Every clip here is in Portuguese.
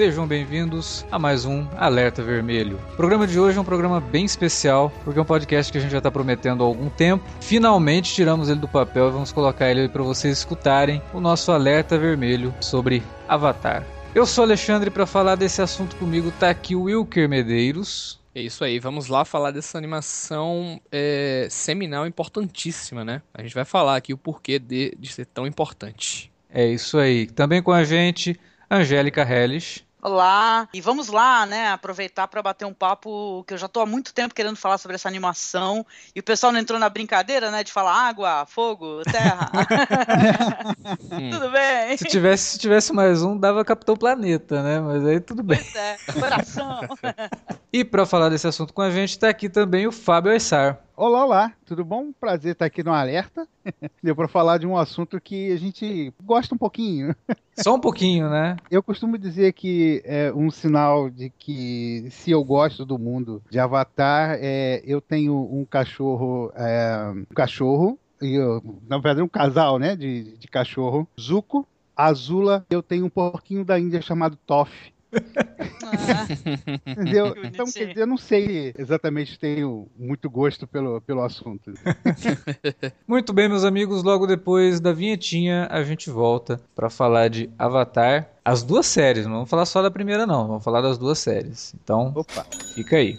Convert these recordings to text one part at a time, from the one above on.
Sejam bem-vindos a mais um Alerta Vermelho. O programa de hoje é um programa bem especial, porque é um podcast que a gente já está prometendo há algum tempo. Finalmente tiramos ele do papel e vamos colocar ele para vocês escutarem o nosso Alerta Vermelho sobre Avatar. Eu sou Alexandre para falar desse assunto comigo tá aqui o Wilker Medeiros. É isso aí, vamos lá falar dessa animação é, seminal importantíssima, né? A gente vai falar aqui o porquê de, de ser tão importante. É isso aí. Também com a gente Angélica Helles. Olá, e vamos lá, né, aproveitar para bater um papo que eu já estou há muito tempo querendo falar sobre essa animação, e o pessoal não entrou na brincadeira, né, de falar água, fogo, terra. tudo bem. Se tivesse, se tivesse mais um, dava Capitão Planeta, né, mas aí tudo bem. Pois é, coração. e para falar desse assunto com a gente, está aqui também o Fábio Aissar. Olá, olá, tudo bom? Prazer estar aqui no Alerta. Deu para falar de um assunto que a gente gosta um pouquinho. Só um pouquinho, né? Eu costumo dizer que é um sinal de que se eu gosto do mundo de Avatar, é, eu tenho um cachorro, é, um cachorro, e eu, na verdade um casal, né, de, de cachorro, Zuko, Azula, eu tenho um porquinho da Índia chamado Toff. Ah. Entendeu? Então, quer dizer, eu não sei exatamente tenho muito gosto pelo, pelo assunto. muito bem, meus amigos, logo depois da vinhetinha a gente volta para falar de Avatar. As duas séries, não vamos falar só da primeira não, vamos falar das duas séries. Então, Opa. fica aí.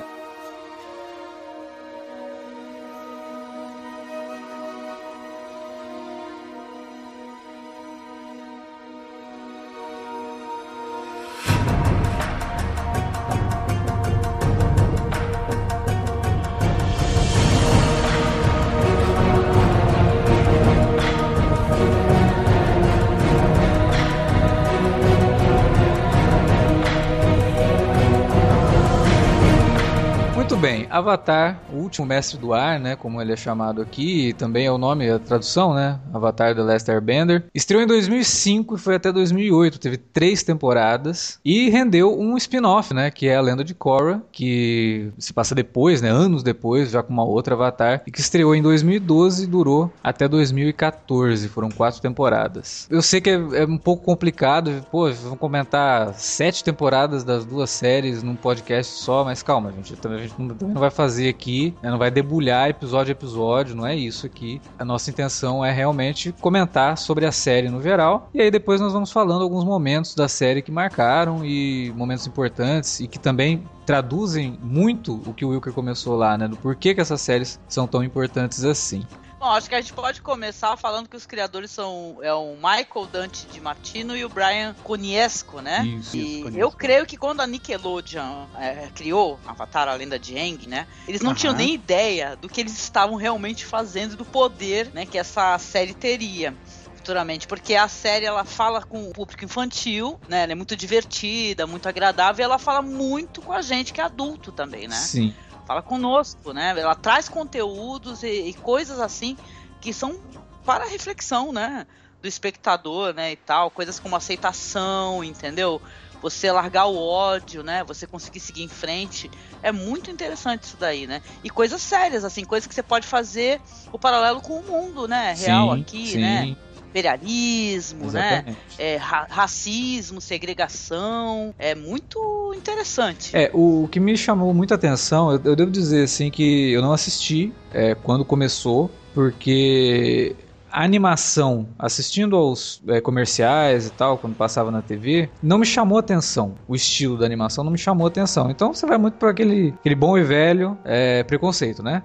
Avatar, o último mestre do ar, né, como ele é chamado aqui, também é o nome, a tradução, né, Avatar The Last Airbender. Estreou em 2005 e foi até 2008, teve três temporadas e rendeu um spin-off, né, que é a Lenda de Korra, que se passa depois, né, anos depois, já com uma outra Avatar, e que estreou em 2012 e durou até 2014, foram quatro temporadas. Eu sei que é, é um pouco complicado, pô, vamos comentar sete temporadas das duas séries num podcast só, mas calma, gente, a gente não, vai fazer aqui, né, não vai debulhar episódio a episódio, não é isso aqui. A nossa intenção é realmente comentar sobre a série no geral, e aí depois nós vamos falando alguns momentos da série que marcaram e momentos importantes e que também traduzem muito o que o Wilker começou lá, né? Do porquê que essas séries são tão importantes assim. Bom, acho que a gente pode começar falando que os criadores são é o Michael Dante de Martino e o Brian Coniesco, né? Isso, e isso, eu creio que quando a Nickelodeon é, criou Avatar, a lenda de Aang, né? Eles não tinham nem ideia do que eles estavam realmente fazendo, do poder, né, que essa série teria futuramente, porque a série ela fala com o público infantil, né? Ela é muito divertida, muito agradável, e ela fala muito com a gente que é adulto também, né? Sim fala conosco, né? Ela traz conteúdos e, e coisas assim que são para reflexão, né? Do espectador, né? E tal, coisas como aceitação, entendeu? Você largar o ódio, né? Você conseguir seguir em frente. É muito interessante isso daí, né? E coisas sérias, assim, coisas que você pode fazer o paralelo com o mundo, né? Real sim, aqui, sim. né? Imperialismo, né? É, ra racismo, segregação. É muito interessante. É, o, que me chamou muita atenção, eu, eu devo dizer assim que eu não assisti é, quando começou, porque a animação, assistindo aos é, comerciais e tal, quando passava na TV, não me chamou atenção. O estilo da animação não me chamou atenção. Então você vai muito para aquele, aquele bom e velho é, preconceito, né?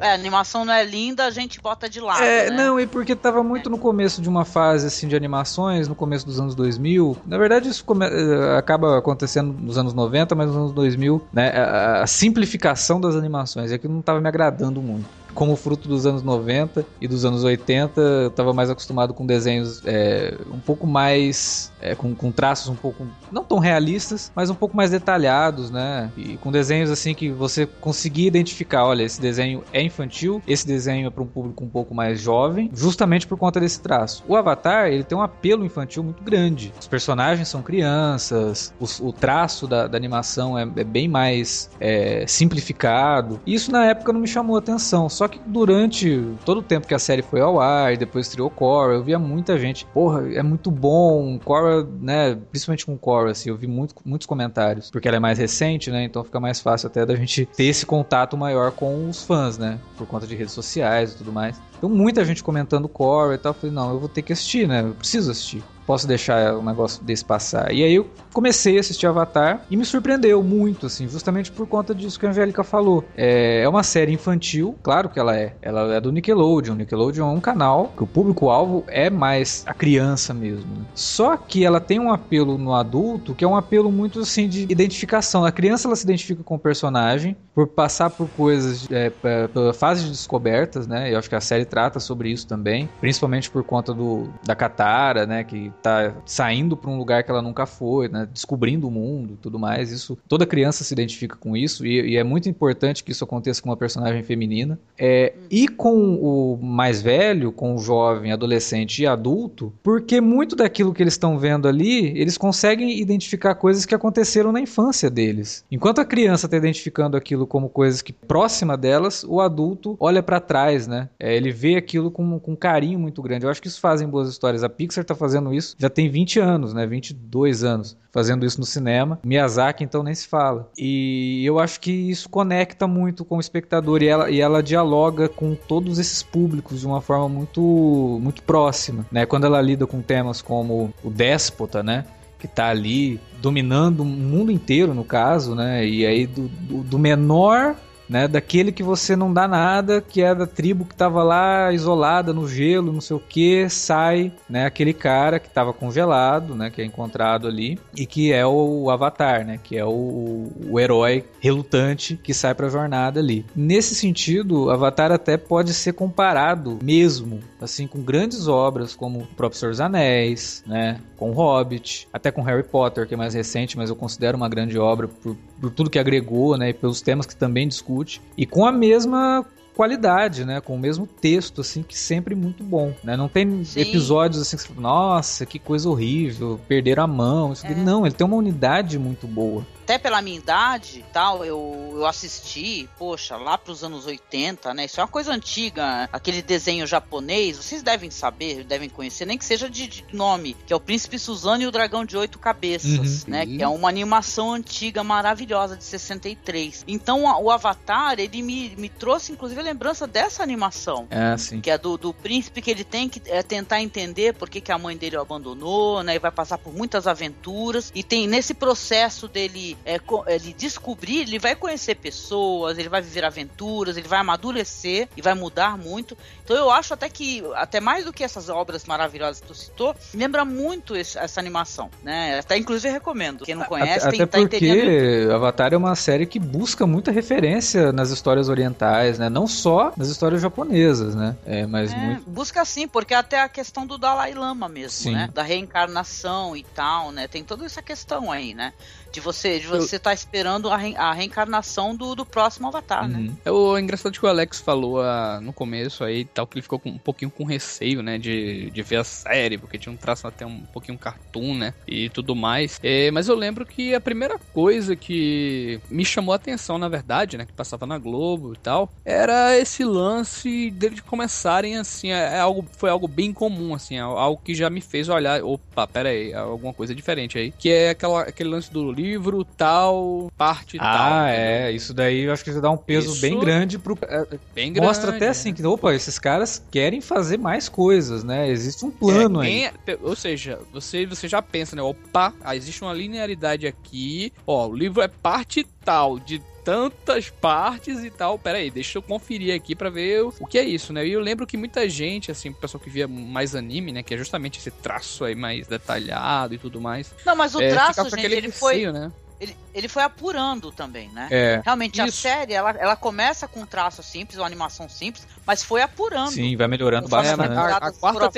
É, a animação não é linda, a gente bota de lado. É, né? não, e porque tava muito no começo de uma fase assim de animações, no começo dos anos 2000. Na verdade, isso come, eh, acaba acontecendo nos anos 90, mas nos anos 2000, né? A, a simplificação das animações. É que não tava me agradando muito como fruto dos anos 90 e dos anos 80, eu estava mais acostumado com desenhos é, um pouco mais. É, com, com, traços um pouco. não tão realistas, mas um pouco mais detalhados, né? E com desenhos assim que você conseguia identificar: olha, esse desenho é infantil, esse desenho é para um público um pouco mais jovem, justamente por conta desse traço. O Avatar, ele tem um apelo infantil muito grande. Os personagens são crianças, o, o traço da, da animação é, é, bem mais é, simplificado. Isso na época não me chamou atenção, só que durante todo o tempo que a série foi ao ar depois estreou Korra, eu via muita gente, porra, é muito bom, Korra, né, principalmente com Korra, assim, eu vi muito, muitos comentários, porque ela é mais recente, né, então fica mais fácil até da gente ter esse contato maior com os fãs, né, por conta de redes sociais e tudo mais. Então muita gente comentando Korra e tal, eu falei, não, eu vou ter que assistir, né, eu preciso assistir posso deixar um negócio desse passar. E aí eu comecei a assistir Avatar e me surpreendeu muito, assim, justamente por conta disso que a Angélica falou. É, é uma série infantil, claro que ela é. Ela é do Nickelodeon. Nickelodeon é um canal que o público-alvo é mais a criança mesmo. Né? Só que ela tem um apelo no adulto que é um apelo muito, assim, de identificação. A criança, ela se identifica com o personagem por passar por coisas, é, pela fase de descobertas, né? Eu acho que a série trata sobre isso também, principalmente por conta do, da Katara, né? Que tá saindo para um lugar que ela nunca foi, né? Descobrindo o mundo e tudo mais. Isso, toda criança se identifica com isso e, e, é muito importante que isso aconteça com uma personagem feminina. É, e com o mais velho, com o jovem, adolescente e adulto, porque muito daquilo que eles estão vendo ali, eles conseguem identificar coisas que aconteceram na infância deles. Enquanto a criança está identificando aquilo como coisas que próxima delas, o adulto olha para trás, né? É, ele vê aquilo com, com carinho muito grande. Eu acho que isso fazem boas histórias. A Pixar está fazendo isso isso já tem 20 anos, né? 22 anos fazendo isso no cinema. Miyazaki, então, nem se fala. E eu acho que isso conecta muito com o espectador e ela, e ela dialoga com todos esses públicos de uma forma muito, muito próxima, né? Quando ela lida com temas como o déspota, né? que está ali dominando o mundo inteiro, no caso, né? E aí do, do, do menor né? Daquele que você não dá nada, que é da tribo que tava lá isolada no gelo, não sei o que, sai, né? Aquele cara que tava congelado, né? Que é encontrado ali e que é o Avatar, né? Que é o, o herói relutante que sai pra jornada ali. Nesse sentido, Avatar até pode ser comparado mesmo, assim, com grandes obras como o próprio Senhor dos Anéis, né? Com Hobbit, até com Harry Potter, que é mais recente, mas eu considero uma grande obra por, por tudo que agregou, né? E pelos temas que também discute e com a mesma qualidade, né? Com o mesmo texto, assim, que sempre muito bom, né? Não tem Sim. episódios assim que você fala, nossa, que coisa horrível, perderam a mão. É. Não, ele tem uma unidade muito boa até pela minha idade tal, eu, eu assisti, poxa, lá pros anos 80, né? Isso é uma coisa antiga, aquele desenho japonês, vocês devem saber, devem conhecer, nem que seja de, de nome, que é o Príncipe Suzano e o Dragão de Oito Cabeças, uhum. né? Que é uma animação antiga, maravilhosa, de 63. Então o Avatar, ele me, me trouxe, inclusive, a lembrança dessa animação. É, sim. Que é do, do príncipe que ele tem que é, tentar entender por que, que a mãe dele o abandonou, né? E vai passar por muitas aventuras. E tem nesse processo dele é, ele descobrir, ele vai conhecer pessoas, ele vai viver aventuras, ele vai amadurecer e vai mudar muito. Então eu acho até que, até mais do que essas obras maravilhosas que tu citou, lembra muito esse, essa animação, né? Até inclusive recomendo. Quem não conhece até, tem até tá porque Avatar é uma série que busca muita referência nas histórias orientais, né? Não só nas histórias japonesas, né? É, mas é, muito... Busca sim, porque até a questão do Dalai Lama mesmo, sim. né? Da reencarnação e tal, né? Tem toda essa questão aí, né? De você de você estar tá esperando a, re, a reencarnação do, do próximo avatar, né? uhum. né? É o engraçado que o Alex falou ah, no começo aí, tal, que ele ficou com, um pouquinho com receio, né? De, de ver a série, porque tinha um traço até um pouquinho cartoon, né? E tudo mais. É, mas eu lembro que a primeira coisa que me chamou a atenção, na verdade, né? Que passava na Globo e tal, era esse lance deles começarem assim. É, é algo, foi algo bem comum, assim, é algo que já me fez olhar. Opa, pera aí, é alguma coisa diferente aí. Que é aquela, aquele lance do livro tal, parte ah, tal. Ah, é. Isso daí eu acho que dá um peso isso bem grande pro. É, bem grande. Mostra até assim que, opa, esses caras querem fazer mais coisas, né? Existe um plano é, aí. Ou seja, você, você já pensa, né? Opa, ah, existe uma linearidade aqui. Ó, o livro é parte tal, de tantas partes e tal. Pera aí, deixa eu conferir aqui para ver o que é isso, né? E eu lembro que muita gente, assim, o pessoal que via mais anime, né? Que é justamente esse traço aí mais detalhado e tudo mais. Não, mas o é, traço, gente, ele foi... Né? Ele, ele foi apurando também, né? É. Realmente, Isso. a série, ela, ela começa com um traço simples, uma animação simples, mas foi apurando. Sim, vai melhorando bastante. A, a, a, quarta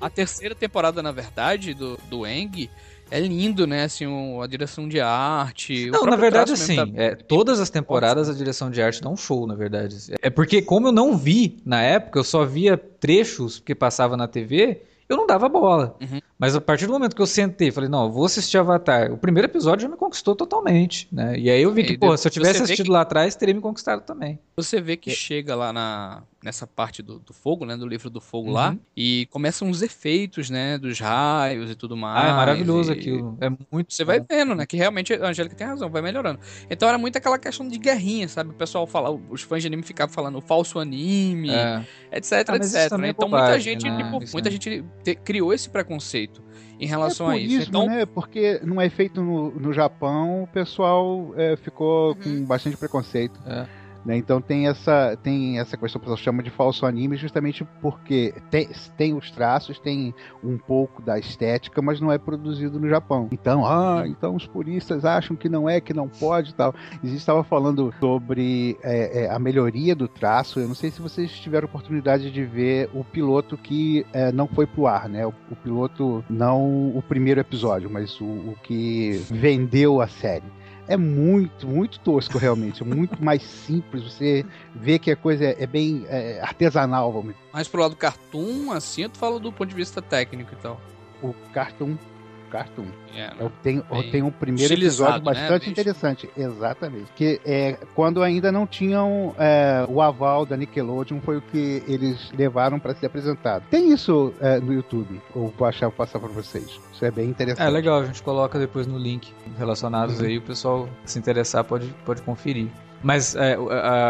a terceira temporada, na verdade, do, do Eng, é lindo, né? Assim, a direção de arte. Não, na verdade, assim, tá... é, todas as temporadas a direção de arte dá um show, na verdade. É porque, como eu não vi na época, eu só via trechos que passava na TV, eu não dava bola. Uhum. Mas a partir do momento que eu sentei, falei, não, vou assistir Avatar. O primeiro episódio já me conquistou totalmente, né? E aí eu vi que, pô, se eu tivesse assistido que... lá atrás, teria me conquistado também. Você vê que é. chega lá na, nessa parte do, do, fogo, né? Do livro do fogo uhum. lá. E começam os efeitos, né? Dos raios e tudo mais. Ah, é maravilhoso e... aquilo. É muito. Você vai vendo, né? Que realmente a Angélica tem razão, vai melhorando. Então era muito aquela questão de guerrinha, sabe? O pessoal fala, os fãs de anime ficavam falando falso anime, é. etc, ah, etc. Né? É então bobagem, muita gente, né? tipo, muita gente te, criou esse preconceito em relação é a isso. Então, né? Porque não é feito no, no Japão, o pessoal é, ficou uhum. com bastante preconceito. É. Né? Então tem essa, tem essa questão que o pessoal chama de falso anime, justamente porque tem, tem os traços, tem um pouco da estética, mas não é produzido no Japão. Então, ah, então os puristas acham que não é, que não pode e tal. A gente estava falando sobre é, é, a melhoria do traço. Eu não sei se vocês tiveram oportunidade de ver o piloto que é, não foi pro ar, né? O, o, piloto, não o primeiro episódio, mas o, o que vendeu a série é muito, muito tosco realmente. É muito mais simples. Você vê que a coisa é, é bem é, artesanal, vamos Mas pro lado cartoon, assim, tu fala do ponto de vista técnico e tal. O cartoon Cartoon. Yeah, eu tenho, eu tenho um primeiro episódio né, bastante né, interessante. Exatamente. Que é quando ainda não tinham é, o aval da Nickelodeon, foi o que eles levaram para ser apresentado. Tem isso é, no YouTube. Eu vou achar, vou passar para vocês. Isso é bem interessante. É legal, a gente coloca depois no link relacionados uhum. aí, o pessoal se interessar pode, pode conferir. Mas é,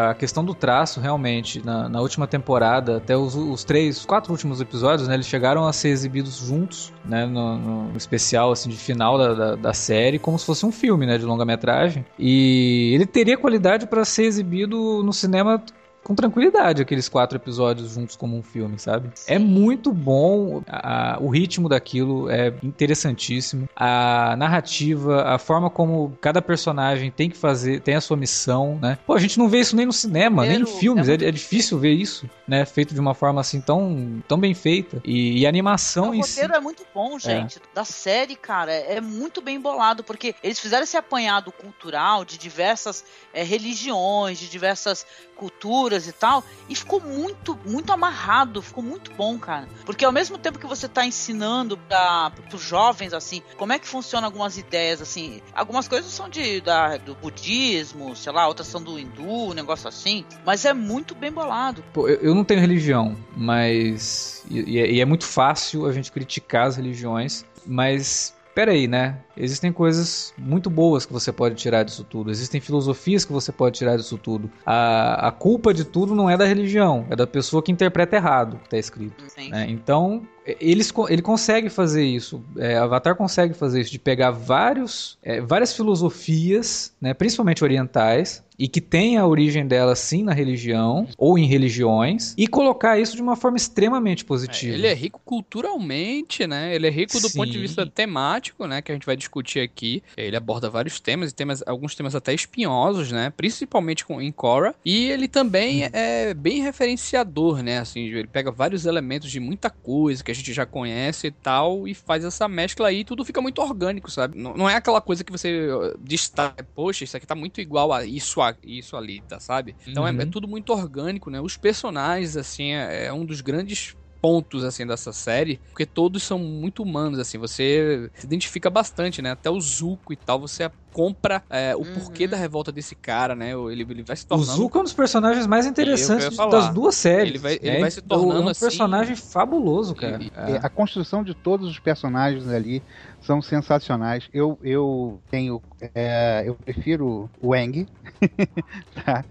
a questão do traço, realmente, na, na última temporada, até os, os, três, quatro últimos episódios, né, eles chegaram a ser exibidos juntos, né, no, no especial, assim, de final da, da, da, série, como se fosse um filme, né, de longa-metragem. E ele teria qualidade para ser exibido no cinema com tranquilidade aqueles quatro episódios juntos como um filme, sabe? É muito bom, a, o ritmo daquilo é interessantíssimo, a narrativa, a forma como cada personagem tem que fazer, tem a sua missão, né? Pô, a gente não vê isso nem no cinema, nem em filmes, é, muito... é, é, difícil ver isso, né? Feito de uma forma assim tão, tão bem feita. E, e a animação o roteiro si... é muito bom, é. gente. É. Da série, cara, é muito bem bolado, porque eles fizeram esse apanhado cultural de diversas é, religiões, de diversas culturas e tal, e ficou muito, muito amarrado, ficou muito bom, cara. Porque ao mesmo tempo que você tá ensinando para os jovens, assim, como é que funciona algumas ideias, assim, algumas coisas são de, da, do budismo, sei lá, outras são do hindu, um negócio assim, mas é muito bem bolado. Pô, eu, eu não tenho religião, mas. E, e é muito fácil a gente criticar as religiões, mas peraí, né? Existem coisas muito boas que você pode tirar disso tudo. Existem filosofias que você pode tirar disso tudo. A, a culpa de tudo não é da religião, é da pessoa que interpreta errado o que está escrito. Né? Então, eles, ele consegue fazer isso. É, Avatar consegue fazer isso, de pegar vários, é, várias filosofias, né, principalmente orientais, e que tem a origem dela sim na religião ou em religiões e colocar isso de uma forma extremamente positiva. É, ele é rico culturalmente, né? Ele é rico do sim. ponto de vista temático, né? Que a gente vai discutir aqui. Ele aborda vários temas e temas, alguns temas até espinhosos, né? Principalmente com em Korra. E ele também hum. é bem referenciador, né? Assim, ele pega vários elementos de muita coisa que a gente já conhece e tal, e faz essa mescla aí, e tudo fica muito orgânico, sabe? Não, não é aquela coisa que você destaca, poxa, isso aqui tá muito igual a isso, a, isso ali, tá, sabe? Então uhum. é, é, uhum. tudo muito orgânico, né? Os personagens, assim, é, é um dos grandes pontos assim dessa série, porque todos são muito humanos assim, você se identifica bastante, né? Até o Zuko e tal, você compra é, o uhum. porquê da revolta desse cara, né? Ele, ele vai se tornando... O Zuko é um dos personagens mais interessantes das duas séries. Ele vai, ele vai se tornando um assim, personagem fabuloso, cara. É. A construção de todos os personagens ali são sensacionais. Eu, eu tenho. É, eu prefiro o Eng. tá?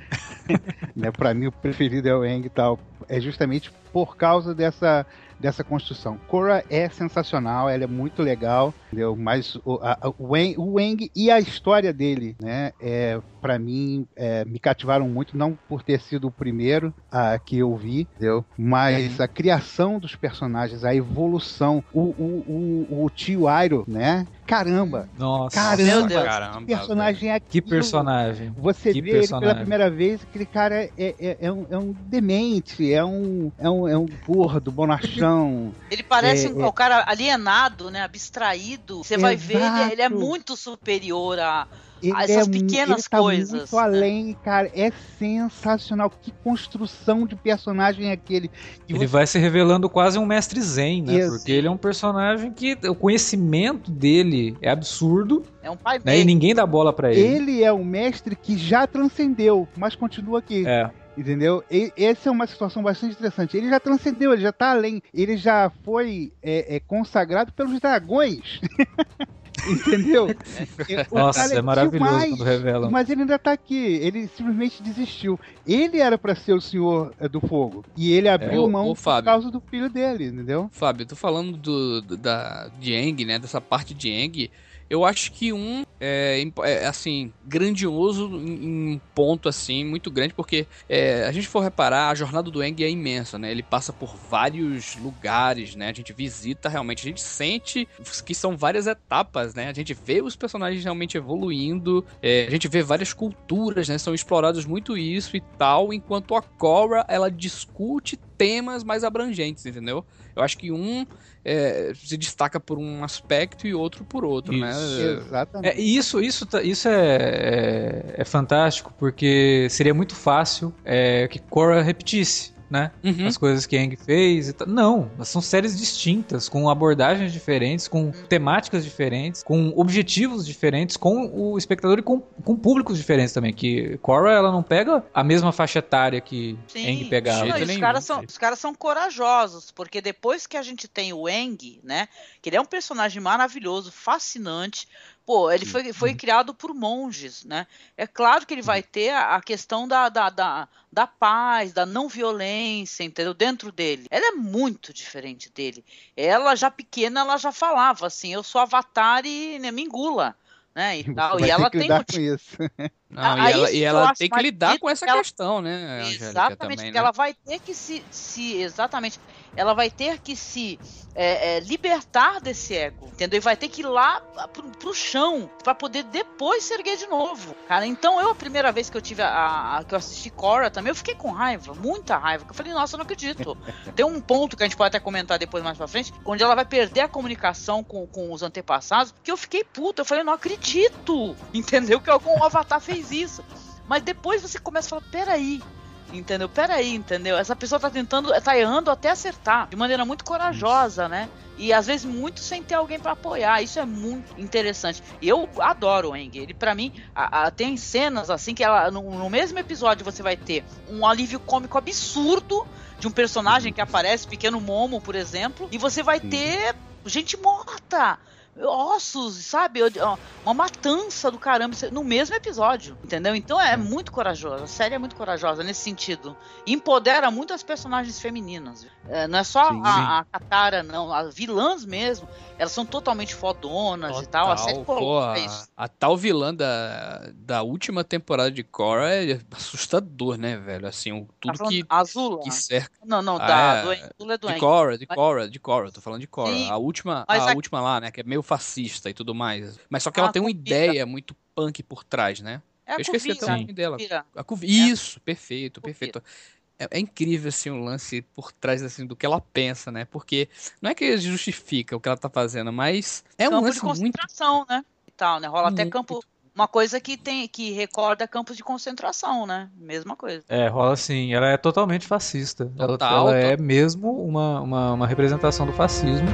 né, para mim, o preferido é o Eng e tal. É justamente por causa dessa dessa construção. Korra é sensacional, ela é muito legal, entendeu? Mas o, a, o, Wang, o Wang e a história dele, né? É, para mim, é, me cativaram muito, não por ter sido o primeiro a, que eu vi, entendeu? Mas uhum. a criação dos personagens, a evolução, o, o, o, o tio Airo, né? Caramba! Nossa, caramba! caramba personagem é Que personagem! Você que vê personagem. ele pela primeira vez, aquele cara é, é, é, um, é um demente, é um, é um, é um gordo, bonachão. Ele parece é, um, é... cara alienado, né? Abstraído. Você vai ver, ele, ele, é muito superior a. Ele essas é, pequenas ele tá coisas. Muito né? além, cara. É sensacional. Que construção de personagem é aquele. ele você... vai se revelando quase um mestre zen, né? Porque ele é um personagem que o conhecimento dele é absurdo. É um pai né? E ninguém dá bola para ele. Ele é um mestre que já transcendeu, mas continua aqui. É. Entendeu? E, essa é uma situação bastante interessante. Ele já transcendeu, ele já tá além. Ele já foi é, é, consagrado pelos dragões. Entendeu? Nossa, é, é maravilhoso demais, quando revelam. Mas ele ainda tá aqui. Ele simplesmente desistiu. Ele era para ser o senhor é, do fogo. E ele abriu é, mão o, por causa do filho dele, entendeu? Fábio, eu tô falando do, da, de Eng, né? Dessa parte de Eng. Eu acho que um é, é assim, grandioso em um ponto assim, muito grande, porque é, a gente for reparar, a jornada do Eng é imensa, né? Ele passa por vários lugares, né? A gente visita realmente, a gente sente que são várias etapas, né? A gente vê os personagens realmente evoluindo, é, a gente vê várias culturas, né? São explorados muito isso e tal, enquanto a Korra, ela discute temas mais abrangentes, entendeu? Eu acho que um é, se destaca por um aspecto e outro por outro, isso. né? Exatamente. É, isso, isso, tá, isso é, é, é, fantástico, porque seria muito fácil é, que Korra repetisse né? Uhum. As coisas que Aang fez e tal. Não, são séries distintas, com abordagens diferentes, com temáticas diferentes, com objetivos diferentes, com o espectador e com, com públicos diferentes também. Que Korra, ela não pega a mesma faixa etária que Sim. Aang pegava. Não, os, caras são, os caras são corajosos, porque depois que a gente tem o Aang, né? Que ele é um personagem maravilhoso, fascinante, Pô, ele foi, foi criado por monges, né? É claro que ele vai ter a, a questão da, da, da, da, paz, da não violência, entendeu? Dentro dele. Ela é muito diferente dele. Ela, já pequena, ela já falava assim, eu sou avatar e né, me engula. Né, e, tal. e ela tem um... com isso. Não, e ela, e ela tem que lidar com essa ela... questão, né, Angélica, Exatamente, também, porque né? ela vai ter que se, se exatamente ela vai ter que se é, é, libertar desse ego, entendeu? E vai ter que ir lá pro, pro chão para poder depois se erguer de novo, cara. Então eu a primeira vez que eu tive a, a que eu assisti Cora também, eu fiquei com raiva, muita raiva. Eu falei, nossa, eu não acredito. Tem um ponto que a gente pode até comentar depois mais pra frente, onde ela vai perder a comunicação com, com os antepassados, que eu fiquei puta. Eu falei, não acredito, entendeu? Que algum avatar fez isso. Mas depois você começa a falar, peraí, Entendeu? Peraí, entendeu? Essa pessoa tá tentando, tá errando até acertar, de maneira muito corajosa, né? E às vezes muito sem ter alguém para apoiar. Isso é muito interessante. Eu adoro o Eng. Ele, para mim, a, a, tem cenas assim que ela, no, no, mesmo episódio você vai ter um alívio cômico absurdo de um personagem que aparece, pequeno Momo, por exemplo, e você vai ter gente morta ossos, sabe? Uma matança do caramba no mesmo episódio, entendeu? Então é muito corajosa. A série é muito corajosa nesse sentido. empodera muito as personagens femininas. É, não é só sim, a, a Katara, não. As vilãs mesmo, elas são totalmente fodonas Total, e tal. A série pô, a, isso. a tal vilã da, da última temporada de Korra é assustador, né, velho? Assim, tudo tá que, Azula. que cerca. Não, não, ah, da, é, do, é do De Korra, de Korra, de Korra. Tô falando de Korra. Sim, a última, a, a, última lá, né, que é meio fascista e tudo mais. Mas só que ela tem uma ideia muito punk por trás, né? É Eu esqueci até o nome dela. A Cuv... Isso, perfeito, perfeito. É, é, incrível assim o lance por trás assim do que ela pensa, né? Porque não é que justifica o que ela tá fazendo, mas é campo um lance de concentração, muito... né? E tal, né? Rola muito... até campo uma coisa que tem que recorda campos de concentração, né? Mesma coisa. É, rola sim. Ela é totalmente fascista. Total, ela, ela é mesmo uma, uma, uma representação do fascismo.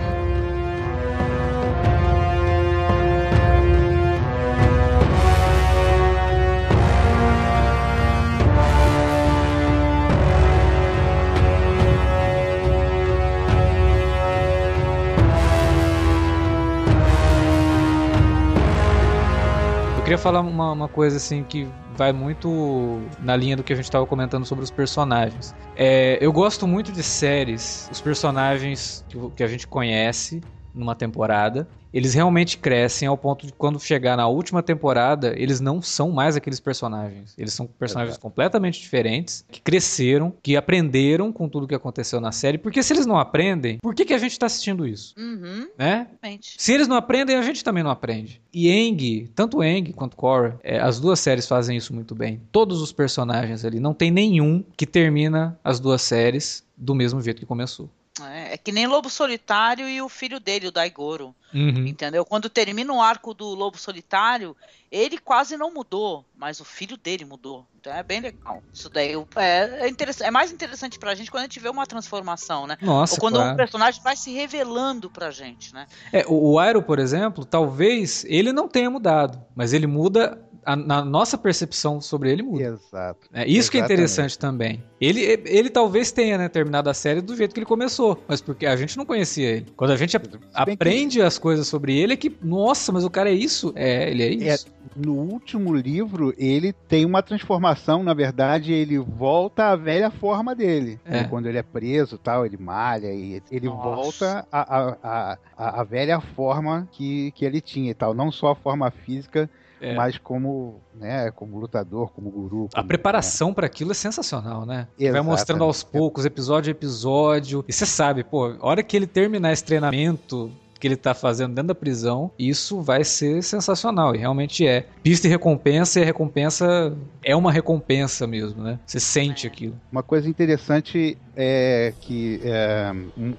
Queria falar uma, uma coisa assim que vai muito na linha do que a gente estava comentando sobre os personagens. É, eu gosto muito de séries, os personagens que, que a gente conhece numa temporada eles realmente crescem ao ponto de quando chegar na última temporada, eles não são mais aqueles personagens. Eles são personagens Exato. completamente diferentes, que cresceram, que aprenderam com tudo que aconteceu na série. Porque se eles não aprendem, por que, que a gente tá assistindo isso? Uhum. Né? Se eles não aprendem, a gente também não aprende. E Eng, tanto Eng quanto Korra, é, as duas séries fazem isso muito bem. Todos os personagens ali, não tem nenhum que termina as duas séries do mesmo jeito que começou. É, é, que nem Lobo Solitário e o filho dele, o Daigoro. Uhum. Entendeu? Quando termina o arco do Lobo Solitário, ele quase não mudou, mas o filho dele mudou. Então é bem legal. Isso daí é, é, é mais interessante pra gente quando a gente vê uma transformação, né? Nossa, Ou quando claro. um personagem vai se revelando pra gente, né? É, o, o Aero, por exemplo, talvez ele não tenha mudado, mas ele muda a, na nossa percepção sobre ele muda. Exato. É isso Exatamente. que é interessante também. Ele, ele talvez tenha né, terminado a série do jeito que ele começou, mas porque a gente não conhecia ele. Quando a gente aprende que... as coisas sobre ele, é que, nossa, mas o cara é isso? É, ele é, é isso. É, no último livro, ele tem uma transformação, na verdade, ele volta à velha forma dele. É. Né? Quando ele é preso tal, ele malha e ele nossa. volta à, à, à, à velha forma que, que ele tinha e tal. Não só a forma física, é. mas como, né, como lutador, como guru. Como, a preparação né? para aquilo é sensacional, né? Exatamente. Vai mostrando aos poucos, episódio a episódio. E você sabe, pô, a hora que ele terminar esse treinamento, que ele tá fazendo dentro da prisão, isso vai ser sensacional. E realmente é. Pista e recompensa, e a recompensa é uma recompensa mesmo, né? Você sente aquilo. Uma coisa interessante é que, é,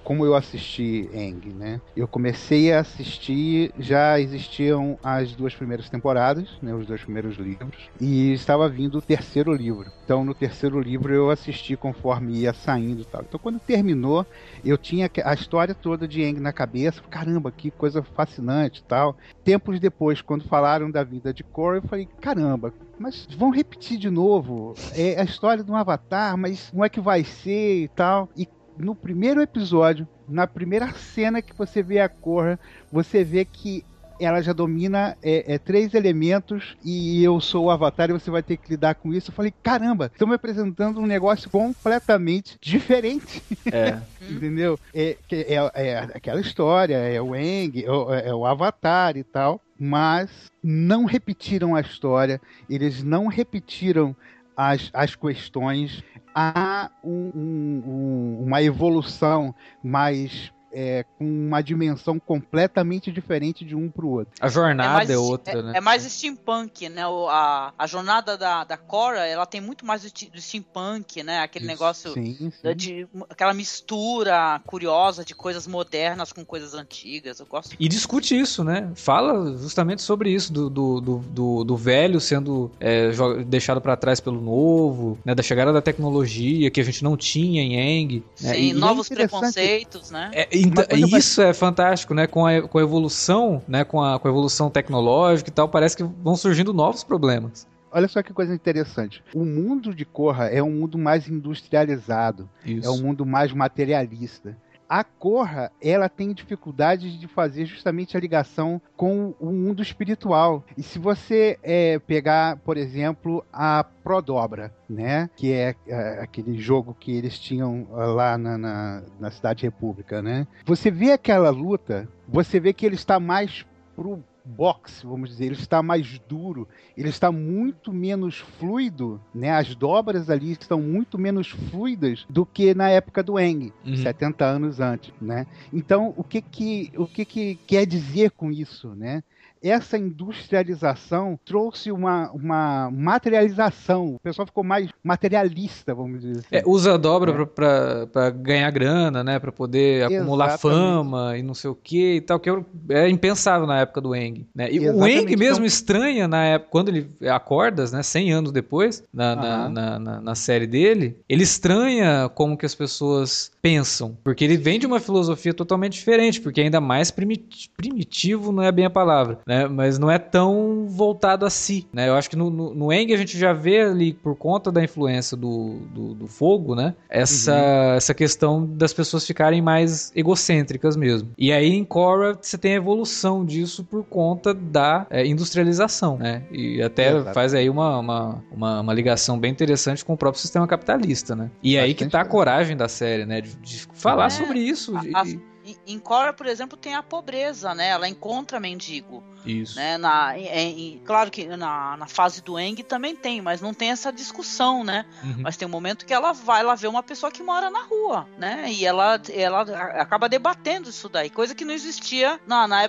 como eu assisti Eng, né? Eu comecei a assistir, já existiam as duas primeiras temporadas, né? Os dois primeiros livros, e estava vindo o terceiro livro. Então, no terceiro livro eu assisti conforme ia saindo tal. Então, quando terminou, eu tinha a história toda de Eng na cabeça. Caramba, que coisa fascinante tal. Tempos depois, quando falaram da vida de Korra, eu falei, caramba, mas vão repetir de novo. É a história de um avatar, mas como é que vai ser e tal. E no primeiro episódio, na primeira cena que você vê a Korra, você vê que ela já domina é, é, três elementos e eu sou o Avatar e você vai ter que lidar com isso. Eu falei, caramba, estão me apresentando um negócio completamente diferente. É. Entendeu? É, é, é, aquela história, é o Eng, é, é o Avatar e tal mas não repetiram a história, eles não repetiram as, as questões. Há um, um, uma evolução mais é, com uma dimensão completamente diferente de um para o outro. A jornada é, mais, é outra, é, né? É mais steampunk, né? O, a, a jornada da, da Cora, ela tem muito mais do, steampunk, né? Aquele Isso, negócio sim, sim. de aquela mistura curiosa de coisas modernas com coisas antigas. Eu gosto. E discute isso, né? Fala justamente sobre isso do, do, do, do, do velho sendo é, deixado para trás pelo novo, né? Da chegada da tecnologia que a gente não tinha em Eng. Né? Sim, e, novos e é preconceitos, né? É, então, isso é fantástico, né? Com a, com a evolução, né? Com a, com a evolução tecnológica e tal, parece que vão surgindo novos problemas. Olha só que coisa interessante. O mundo de Corra é um mundo mais industrializado, Isso. é um mundo mais materialista a Corra, ela tem dificuldade de fazer justamente a ligação com o mundo espiritual. E se você é, pegar, por exemplo, a Prodobra, né? Que é, é aquele jogo que eles tinham ah, lá na, na, na Cidade República, né? Você vê aquela luta, você vê que ele está mais pro boxe, vamos dizer, ele está mais duro, ele está muito menos fluido, né? As dobras ali estão muito menos fluidas do que na época do Eng, uhum. 70 anos antes, né? Então, o que que o que que quer dizer com isso, né? Essa industrialização trouxe uma, uma materialização. O pessoal ficou mais materialista, vamos dizer assim. É, usa a dobra é. para ganhar grana, né? Para poder acumular Exatamente. fama e não sei o que e tal, que é impensável na época do Eng. Né? E Exatamente. o Eng mesmo então... estranha na época, quando ele acorda, né? 100 anos depois, na, na, na, na, na série dele, ele estranha como que as pessoas pensam. Porque ele vem de uma filosofia totalmente diferente, porque ainda mais primitivo não é bem a palavra né? Mas não é tão voltado a si, né? Eu acho que no, no, no Eng a gente já vê ali, por conta da influência do, do, do fogo, né? Essa, uhum. essa questão das pessoas ficarem mais egocêntricas mesmo. E aí em Korra você tem a evolução disso por conta da é, industrialização, né? E até é, faz aí uma, uma, uma, uma, ligação bem interessante com o próprio sistema capitalista, né? E aí que tá a coragem da série, né? De, de falar é, sobre isso. A, de... Em Cora, por exemplo, tem a pobreza, né? Ela encontra mendigo. Isso. Né? Na, em, em, claro que na, na fase do Eng também tem, mas não tem essa discussão, né? Uhum. Mas tem um momento que ela vai lá ver uma pessoa que mora na rua, né? E ela, ela acaba debatendo isso daí, coisa que não existia na, na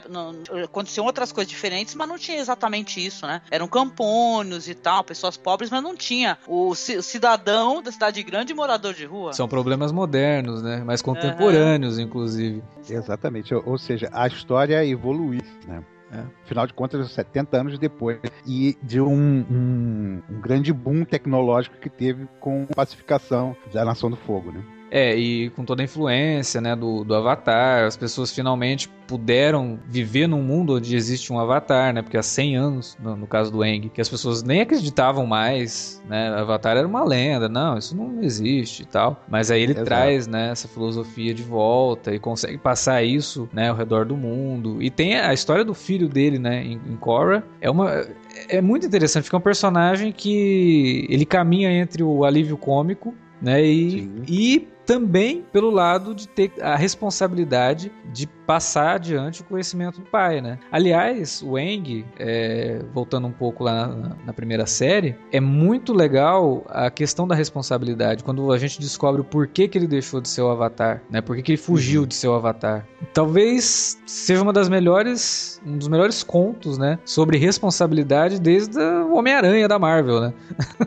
aconteciam outras coisas diferentes, mas não tinha exatamente isso, né? Eram campônios e tal, pessoas pobres, mas não tinha o cidadão da cidade grande morador de rua. São problemas modernos, né? Mais contemporâneos, uhum. inclusive. Exatamente. Ou, ou seja, a história evoluiu, né? É. Afinal de contas, 70 anos depois, e de um, um, um, grande boom tecnológico que teve com a pacificação da Nação do Fogo, né? É, e com toda a influência né, do, do Avatar, as pessoas finalmente puderam viver num mundo onde existe um Avatar, né? Porque há 100 anos, no, no caso do Eng, que as pessoas nem acreditavam mais, né? Avatar era uma lenda, não, isso não existe e tal. Mas aí ele Exato. traz, né, essa filosofia de volta e consegue passar isso, né, ao redor do mundo. E tem a história do filho dele, né, em, em Korra, é uma é muito interessante, fica um personagem que ele caminha entre o alívio cômico né? E, e também pelo lado de ter a responsabilidade de passar adiante o conhecimento do pai, né? Aliás, o Eng, é, voltando um pouco lá na, na, primeira série, é muito legal a questão da responsabilidade, quando a gente descobre o porquê que ele deixou de ser o Avatar, né? Por que ele fugiu uhum. de ser o Avatar. Talvez seja uma das melhores, um dos melhores contos, né? Sobre responsabilidade desde o Homem-Aranha da Marvel, né?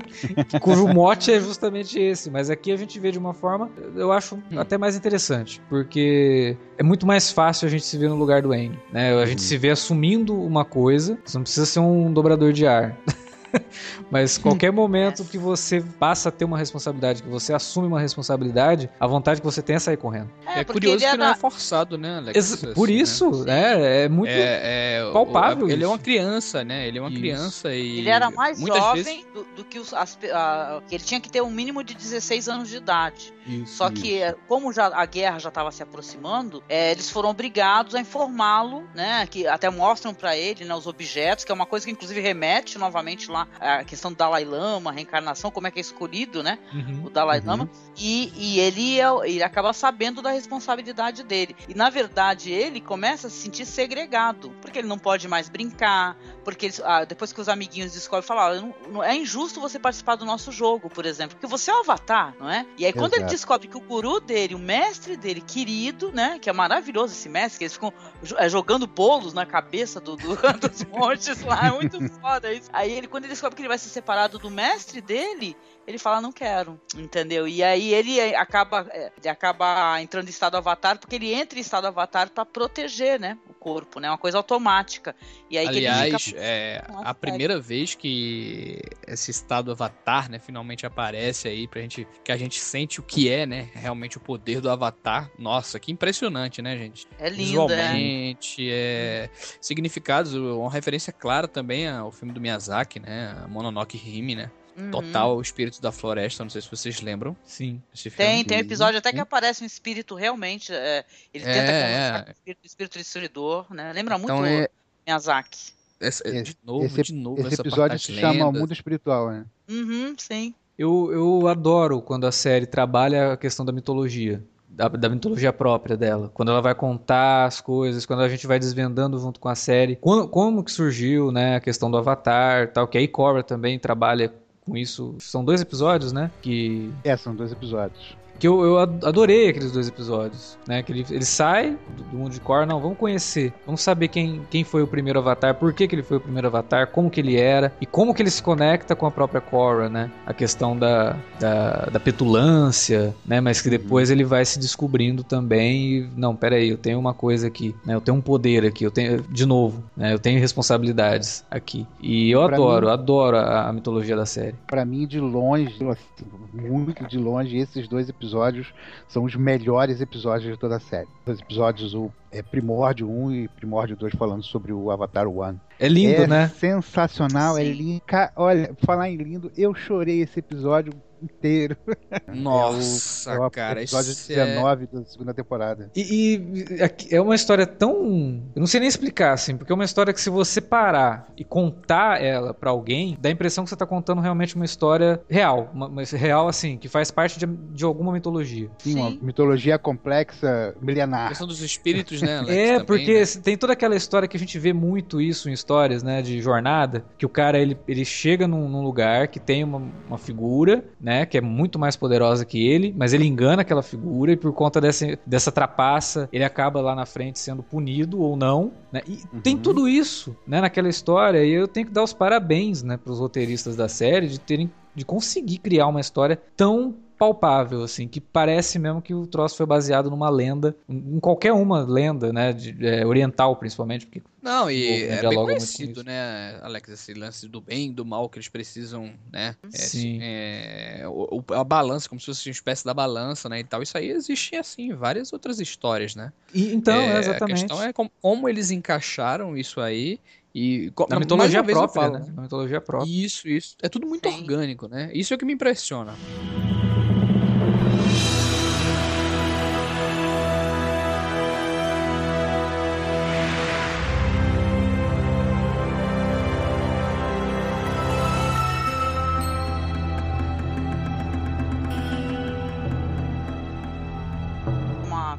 Cujo mote é justamente esse, mas aqui a gente vê de uma forma eu acho hum. até mais interessante, porque é muito mais fácil a gente se ver no lugar do Eng, né? A gente hum. se vê assumindo uma coisa, você não precisa ser um dobrador de ar. Mas qualquer momento que você passa a ter uma responsabilidade, que você assume uma responsabilidade, a vontade que você tem é sair correndo. É, é curioso que não é forçado, né, Alex? Ex por assim, isso, né? é, é muito é, é, palpável. O, ele é uma criança, né? Ele é uma isso. criança e. Ele era mais jovem vezes... do, do, que os. As, a, ele tinha que ter um mínimo de 16 anos de idade. Isso, Só que, isso. como já, a guerra já estava se aproximando, é, eles foram obrigados a informá-lo, né? Que até mostram para ele né, os objetos, que é uma coisa que inclusive remete novamente lá a questão do Dalai Lama, a reencarnação, como é que é escolhido, né? Uhum, o Dalai uhum. Lama. E, e ele, é, ele acaba sabendo da responsabilidade dele. E na verdade ele começa a se sentir segregado, porque ele não pode mais brincar, porque eles, ah, depois que os amiguinhos descobrem, falam: ah, é injusto você participar do nosso jogo, por exemplo, porque você é o avatar, não é? E aí quando Exato. ele descobre que o guru dele, o mestre dele, querido, né? Que é maravilhoso esse mestre, que eles ficam é, jogando bolos na cabeça do, do dos montes lá, é muito foda isso. Aí ele, quando ele descobre que ele vai ser separado do mestre dele, ele fala, não quero, entendeu? E aí ele acaba, é, ele acaba entrando em estado avatar, porque ele entra em estado avatar para proteger, né? O corpo, né? Uma coisa automática. E aí Aliás, fica... é, a primeira vez que esse estado avatar, né, finalmente aparece aí pra gente, que a gente sente o que é, né? Realmente o poder do avatar. Nossa, que impressionante, né, gente? É lindo, Visualmente, é. é significados, uma referência clara também ao filme do Miyazaki, né? Mononoke Hime, né? Uhum. Total, o espírito da floresta, não sei se vocês lembram. Sim. Tem, tem um episódio até que aparece um espírito realmente. É, ele tenta é, é. o espírito, espírito destruidor, né? Lembra então muito é... Miyazaki. Esse, de novo, esse, de novo, esse episódio se chama Mundo Espiritual, né? Uhum, sim. Eu, eu adoro quando a série trabalha a questão da mitologia. Da, da, mitologia própria dela. Quando ela vai contar as coisas, quando a gente vai desvendando junto com a série. Como, como que surgiu, né, a questão do Avatar tal, que a Ikora também trabalha com isso. São dois episódios, né? Que... É, são dois episódios que eu, eu adorei aqueles dois episódios, né? Que ele, ele sai do, do, mundo de Korra, não, vamos conhecer, vamos saber quem, quem foi o primeiro Avatar, por que, que ele foi o primeiro Avatar, como que ele era e como que ele se conecta com a própria Korra, né? A questão da, da, da petulância, né? Mas que depois ele vai se descobrindo também e, não, peraí, eu tenho uma coisa aqui, né? Eu tenho um poder aqui, eu tenho, de novo, né? Eu tenho responsabilidades aqui. E eu pra adoro, mim, adoro a, a mitologia da série. Para mim, de longe, assim, muito de longe, esses dois episódios episódios são os melhores episódios de toda a série. Os episódios, o é, Primórdio 1 e Primórdio 2 falando sobre o Avatar One. É lindo, é né? Sensacional, é Sim. é lindo. Olha, falar em lindo, eu chorei esse episódio inteiro. Nossa, é o, é o cara. Episódio 19 é... da segunda temporada. E, e, é uma história tão. Eu não sei nem explicar, assim, porque é uma história que se você parar e contar ela para alguém, dá a impressão que você tá contando realmente uma história real. Uma, uma real, assim, que faz parte de, de alguma mitologia. Sim, Sim, uma mitologia complexa, milenar. A questão dos espíritos, né? Alex, é, também, porque né? tem toda aquela história que a gente vê muito isso em histórias, né, de jornada, que o cara ele, ele chega num, num lugar que tem uma, uma figura, né, que é muito mais poderosa que ele, mas ele engana aquela figura e por conta dessa, dessa trapaça, ele acaba lá na frente sendo punido ou não, né? E uhum. tem tudo isso, né, naquela história, e eu tenho que dar os parabéns, né, pros roteiristas da série de terem de conseguir criar uma história tão palpável, assim, que parece mesmo que o troço foi baseado numa lenda, em qualquer uma lenda, né, de, é, oriental principalmente, porque não, e é bem conhecido, né, Alex, esse lance do bem e do mal que eles precisam, né, é, Sim. É, o, a balança, como se fosse uma espécie da balança, né, e tal, isso aí existe, assim, em várias outras histórias, né. E, então, é, exatamente. A questão é como, como eles encaixaram isso aí e, na mitologia própria, falo, né? Na mitologia própria. Isso, isso. É tudo muito Sim. orgânico, né? Isso é o que me impressiona.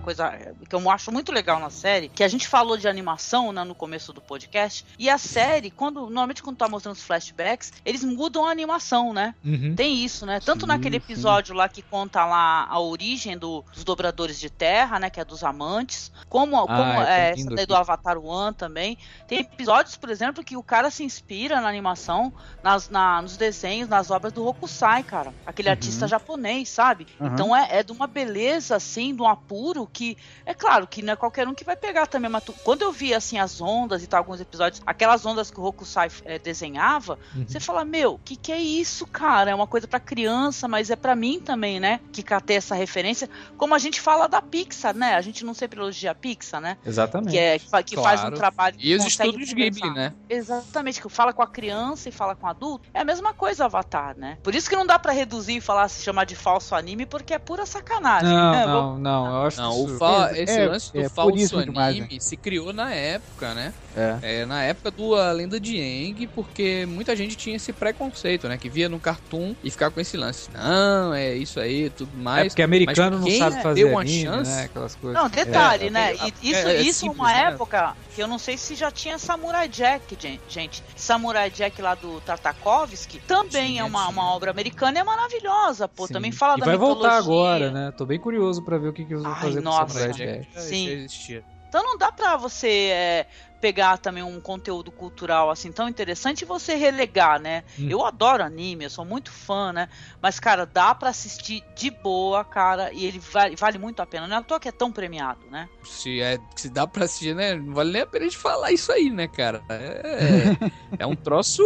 Coisa que eu acho muito legal na série, que a gente falou de animação né, no começo do podcast, e a série, quando normalmente quando tá mostrando os flashbacks, eles mudam a animação, né? Uhum. Tem isso, né? Tanto sim, naquele episódio sim. lá que conta lá a origem do, dos dobradores de terra, né? Que é dos amantes, como, ah, como é, essa do Avatar One também. Tem episódios, por exemplo, que o cara se inspira na animação, nas, na, nos desenhos, nas obras do Hokusai, cara. Aquele uhum. artista japonês, sabe? Uhum. Então é, é de uma beleza, assim, de um apuro que é claro que não é qualquer um que vai pegar também, mas tu, quando eu vi assim as ondas e tal, alguns episódios, aquelas ondas que o Hokusai é, desenhava, uhum. você fala, meu, o que, que é isso, cara? É uma coisa para criança, mas é para mim também, né? Que catei essa referência, como a gente fala da Pixar, né? A gente não sempre elogia a Pixar, né? Exatamente. Que, é, que, que claro. faz um trabalho. E os estudos Ghibli, né? Exatamente, que fala com a criança e fala com o adulto. É a mesma coisa Avatar, né? Por isso que não dá para reduzir e falar se chamar de falso anime, porque é pura sacanagem. Não, né? não, não. Eu acho não, que. O fa esse é, lance do é, falso anime demais, né? se criou na época, né? É. é. Na época do A Lenda de Aang, porque muita gente tinha esse preconceito, né? Que via no cartoon e ficava com esse lance. Não, é isso aí, tudo mais. É porque americano não sabe fazer deu uma anime, chance, né? Aquelas coisas. Não, detalhe, é, né? isso, é, isso simples, uma né? época que eu não sei se já tinha Samurai Jack, gente. Samurai Jack lá do Tartakovsky também tinha, é uma, uma obra americana e é maravilhosa, pô. Sim. Também fala e da vai mitologia. voltar agora, né? Tô bem curioso para ver o que, que eles vão Ai, fazer nossa. com Samurai Jack. Sim. Então não dá pra você é, pegar também um conteúdo cultural assim tão interessante e você relegar, né? Hum. Eu adoro anime, eu sou muito fã, né? Mas, cara, dá para assistir de boa, cara, e ele vale, vale muito a pena. Não é à toa que é tão premiado, né? Se, é, se dá pra assistir, né? Não vale nem a pena de falar isso aí, né, cara? É, é um troço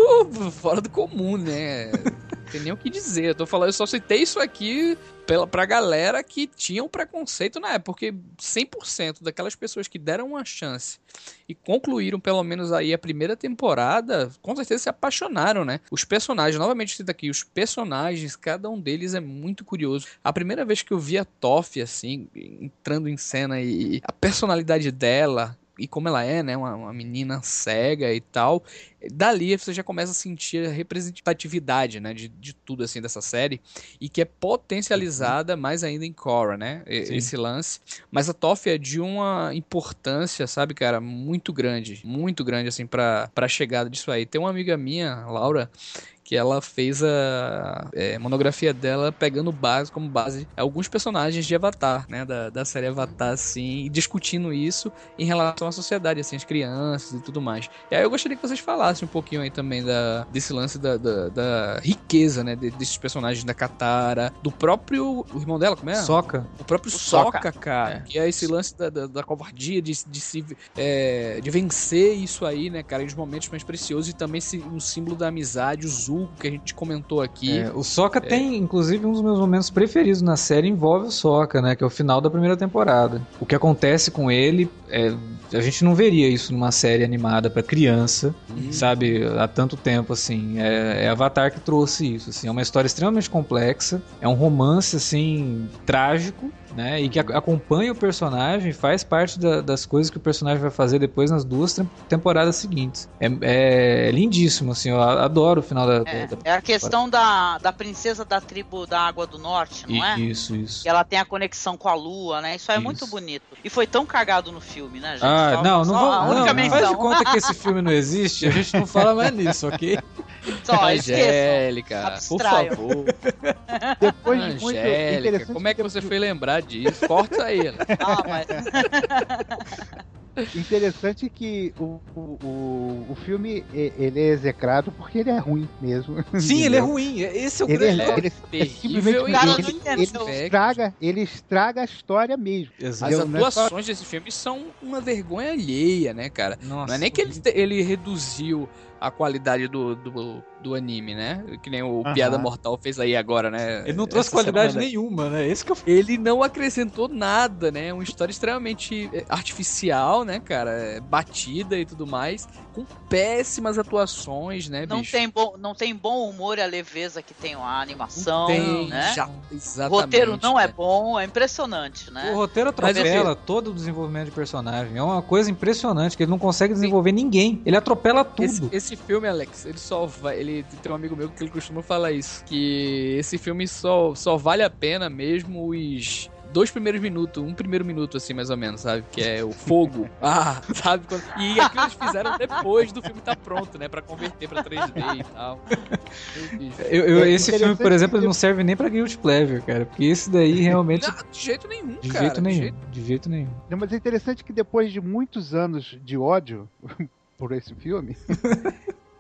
fora do comum, né? Tem nem o que dizer. Eu tô falando, eu só citei isso aqui pela, pra galera que tinha um preconceito na época, porque 100% daquelas pessoas que deram uma chance e concluíram pelo menos aí a primeira temporada, com certeza se apaixonaram, né? Os personagens, novamente cito aqui, os personagens, cada um deles é muito curioso. A primeira vez que eu vi a Toff, assim, entrando em cena e a personalidade dela, e como ela é, né, uma, uma, menina cega e tal, dali você já começa a sentir a representatividade, né, de, de tudo assim dessa série e que é potencializada mais ainda em Korra, né, Sim. esse lance. Mas a Toff é de uma importância, sabe, cara, muito grande, muito grande assim para para chegada disso aí. Tem uma amiga minha, Laura, que ela fez a é, monografia dela pegando base como base alguns personagens de Avatar, né, da, da série Avatar, assim, e discutindo isso em relação à sociedade, assim, as crianças e tudo mais. E aí eu gostaria que vocês falassem um pouquinho aí também da, desse lance da, da, da riqueza, né, desses personagens da Katara, do próprio o irmão dela, como é? Soca. O próprio o Soca, cara, é. que é esse lance da, da, da covardia, de, de se é, de vencer isso aí, né, cara, em momentos mais preciosos e também um símbolo da amizade, o Zu maluco que a gente comentou aqui. É, o Soca é. tem, inclusive, um dos meus momentos preferidos na série envolve o Soca, né? Que é o final da primeira temporada. O que acontece com ele é, a gente não veria isso numa série animada para criança, uhum. sabe, há tanto tempo assim. É, é, Avatar que trouxe isso, assim. É uma história extremamente complexa, é um romance assim trágico, né? E que acompanha o personagem, faz parte da, das coisas que o personagem vai fazer depois nas duas temporadas seguintes. É, é lindíssimo, assim, eu adoro o final da. É, da, da... é a questão da, da princesa da tribo da Água do Norte, não é? Isso, isso. Que ela tem a conexão com a lua, né? Isso é isso. muito bonito. E foi tão cagado no filme, né, gente? Ah, só, não, não vou. A única não, menção. Faz de conta que esse filme não existe, a gente não fala mais nisso, ok? Só, Angélica, por favor. Depois de Angélica, muito como é que você foi lembrar disso? Corta aí. Né? Ah, mas... Interessante que o, o, o filme ele é execrado porque ele é ruim mesmo. Sim, ele é ruim. Esse é o ele grande. É, ele, é simplesmente ele, ele, ele, estraga, ele estraga a história mesmo. Exato. As atuações desse filme são uma vergonha alheia, né, cara? Nossa, Não é nem que ele, ele reduziu a qualidade do, do, do anime, né? Que nem o Piada Mortal fez aí agora, né? Ele não trouxe qualidade semana. nenhuma, né? Esse que eu... Ele não acrescentou nada, né? Uma história extremamente é, artificial, né, cara? É, batida e tudo mais, com péssimas atuações, né, não bicho? Tem bom, não tem bom humor e a leveza que tem a animação, tem, né? Já, exatamente. O roteiro não é bom, é impressionante, né? O roteiro atropela Mas, todo o desenvolvimento de personagem. É uma coisa impressionante, que ele não consegue desenvolver Sim. ninguém. Ele atropela tudo. Esse, esse filme, Alex, ele só vai... Ele ele tem um amigo meu que ele costuma falar isso, que esse filme só, só vale a pena mesmo os dois primeiros minutos, um primeiro minuto, assim, mais ou menos, sabe? Que é o fogo. Ah, sabe? E aquilo eles fizeram depois do filme estar tá pronto, né? Pra converter pra 3D e tal. Eu, eu, esse filme, por exemplo, não serve nem pra Guilty Pleasure, cara. Porque esse daí realmente. Não, de jeito nenhum, de cara. Jeito nenhum, de jeito... De jeito nenhum. Não, mas é interessante que depois de muitos anos de ódio por esse filme,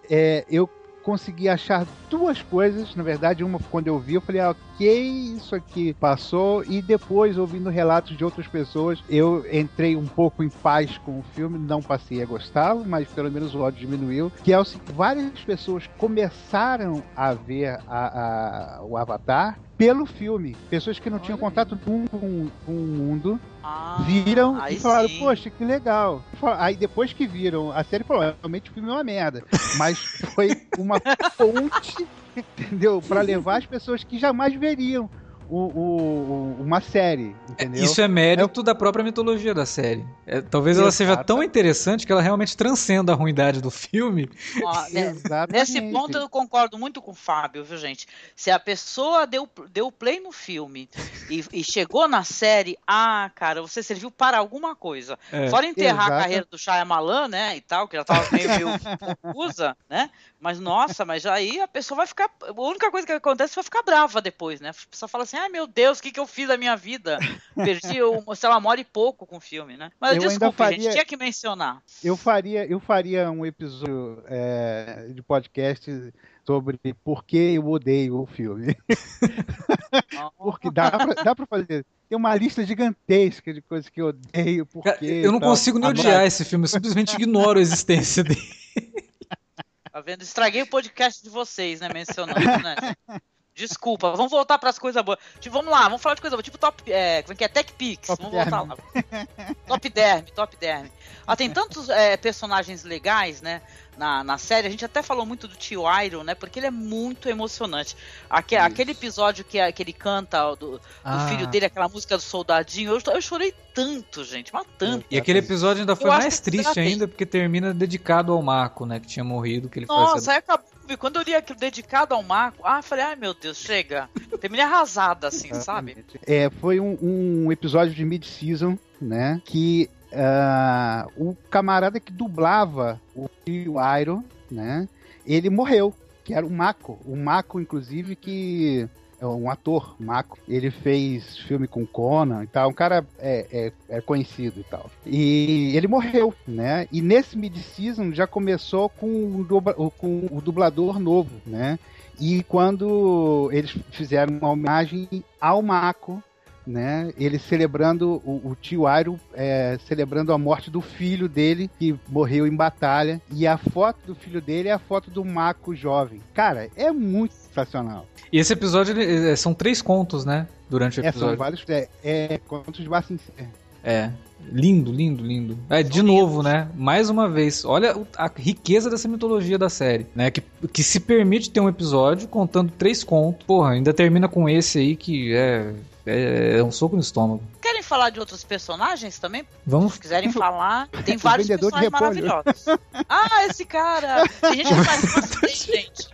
é, eu consegui achar duas coisas. Na verdade, uma quando eu vi, eu falei, ah, ok, isso aqui passou. E depois, ouvindo relatos de outras pessoas, eu entrei um pouco em paz com o filme. Não passei a gostá-lo, mas pelo menos o ódio diminuiu. Que é o seguinte: várias pessoas começaram a ver a, a, o Avatar pelo filme. Pessoas que não tinham contato com, com, com o mundo ah, viram e falaram, sim. poxa, que legal. Aí depois que viram a série, falaram, realmente o filme é uma merda. Mas foi uma ponte, entendeu? para levar as pessoas que jamais veriam o, o, uma série, entendeu? Isso é mérito é... da própria mitologia da série. É, talvez ela seja tão interessante que ela realmente transcenda a ruindade do filme. Ó, né, nesse ponto eu concordo muito com o Fábio, viu, gente? Se a pessoa deu, deu play no filme e, e chegou na série, ah, cara, você serviu para alguma coisa. É, Fora enterrar exato. a carreira do Shyamalan, né, e tal, que já tava meio, meio confusa, né? Mas, nossa, mas aí a pessoa vai ficar. A única coisa que acontece é vai ficar brava depois, né? A pessoa fala assim: ai meu Deus, o que, que eu fiz da minha vida? Perdi, o, sei lá, mora e pouco com o filme, né? Mas eu desculpa, faria, gente, tinha que mencionar. Eu faria, eu faria um episódio é, de podcast sobre por que eu odeio o filme. Porque dá pra, dá pra fazer. Tem uma lista gigantesca de coisas que eu odeio, porque. Eu não consigo nem odiar esse filme, eu simplesmente ignoro a existência dele. Tá vendo? Estraguei o podcast de vocês, né? Mencionando, né? Desculpa, vamos voltar para as coisas boas. Tipo, vamos lá, vamos falar de coisa boa. Tipo top. É, como é que é? Tech Pix. Vamos voltar lá. top Derm, Top Derm. Ah, tem tantos é, personagens legais, né? Na, na série, a gente até falou muito do tio Iron, né? Porque ele é muito emocionante. Aque, aquele episódio que, que ele canta do, do ah. filho dele, aquela música do soldadinho, eu, eu chorei tanto, gente, mas tanto. E aquele episódio ainda foi eu mais triste ainda, porque termina dedicado ao Marco, né? Que tinha morrido, que ele Nossa, aí acabou quando eu li aquilo dedicado ao Marco, ah, falei, ai meu Deus, chega. Terminei arrasada, assim, sabe? É, foi um, um episódio de mid-season, né? Que uh, o camarada que dublava o Iron, né? Ele morreu, que era o Mako. O Mako, inclusive, que é um ator, Mako. Ele fez filme com Conan e tal. Um cara é, é, é conhecido e tal. E ele morreu, né? E nesse mid-season já começou com, dubla, com o dublador novo, né? E quando eles fizeram uma homenagem ao Mako, né? Ele celebrando, o, o tio Airo é, celebrando a morte do filho dele, que morreu em batalha. E a foto do filho dele é a foto do Mako jovem. Cara, é muito sensacional. E esse episódio ele, é, são três contos, né? Durante o episódio. É, são vários. É, é contos Bassin. É. Lindo, lindo, lindo. É, de novo, né? Mais uma vez, olha a riqueza dessa mitologia da série, né? Que, que se permite ter um episódio contando três contos. Porra, ainda termina com esse aí que é, é, é um soco no estômago. Querem falar de outros personagens também? Vamos. Se quiserem falar, tem vários personagens maravilhosos. Ah, esse cara! Tem gente que faz cosplay, gente.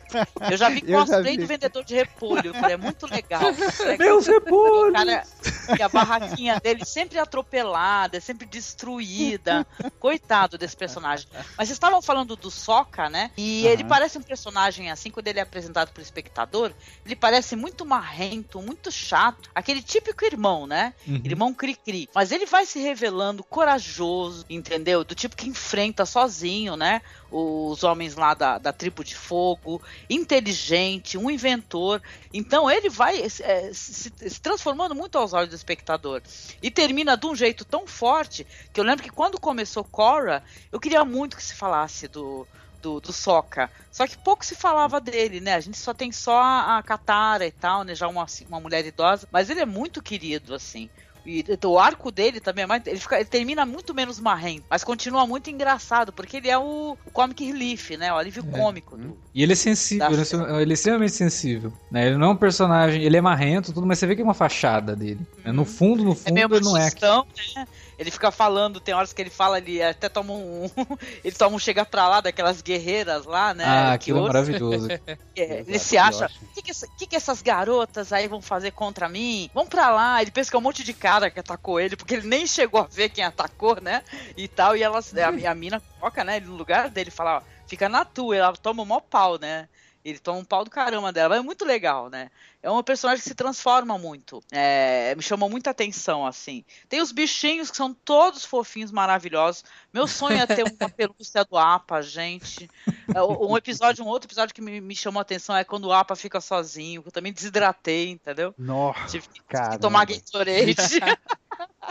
Eu já vi cosplay do vendedor de repolho, cara, é muito legal. É Meus repolhos! Cara, e a barraquinha dele sempre atropelada, sempre destruída. Coitado desse personagem. Mas vocês estavam falando do Soca, né? E uhum. ele parece um personagem assim, quando ele é apresentado pro espectador, ele parece muito marrento, muito chato. Aquele típico irmão, né? Uhum. Irmão cri-cri. Mas ele vai se revelando corajoso, entendeu? Do tipo que enfrenta sozinho, né? Os homens lá da, da tribo de fogo, inteligente, um inventor. Então ele vai é, se, se, transformando muito aos olhos do espectador. E termina de um jeito tão forte que eu lembro que quando começou Cora, eu queria muito que se falasse do, do, do Soca. Só que pouco se falava dele, né? A gente só tem só a, Katara e tal, né? Já uma, uma mulher idosa. Mas ele é muito querido, assim. E o arco dele também é mais. Ele, fica, ele termina muito menos marrento, mas continua muito engraçado, porque ele é o, o comic relief, né? O alívio é. cômico. Do, e ele é sensível, ele é, ele é extremamente sensível. Né? Ele não é um personagem, ele é marrento, tudo, mas você vê que é uma fachada dele. Né? No uhum. fundo, no é fundo, é ele não é. Né? Ele fica falando, tem horas que ele fala, ele até toma um. ele toma um chega pra lá daquelas guerreiras lá, né? Ah, aquilo é maravilhoso. é, ele se acha. O que, que, que, essas garotas aí vão fazer contra mim? Vão pra lá. Ele pensa que é um monte de cara que atacou ele, porque ele nem chegou a ver quem atacou, né? E tal. E elas, a, a mina coloca, né? Ele no lugar dele fala, ó, fica na tua. Ela toma o maior pau, né? Ele toma um pau do caramba dela. Mas é muito legal, né? É uma personagem que se transforma muito. É, me chamou muita atenção, assim. Tem os bichinhos que são todos fofinhos, maravilhosos. Meu sonho é ter uma pelúcia do APA, gente. É, um episódio, um outro episódio que me, me chamou a atenção é quando o APA fica sozinho. Eu também desidratei, entendeu? Nossa, Tive que, tomar Gatorade.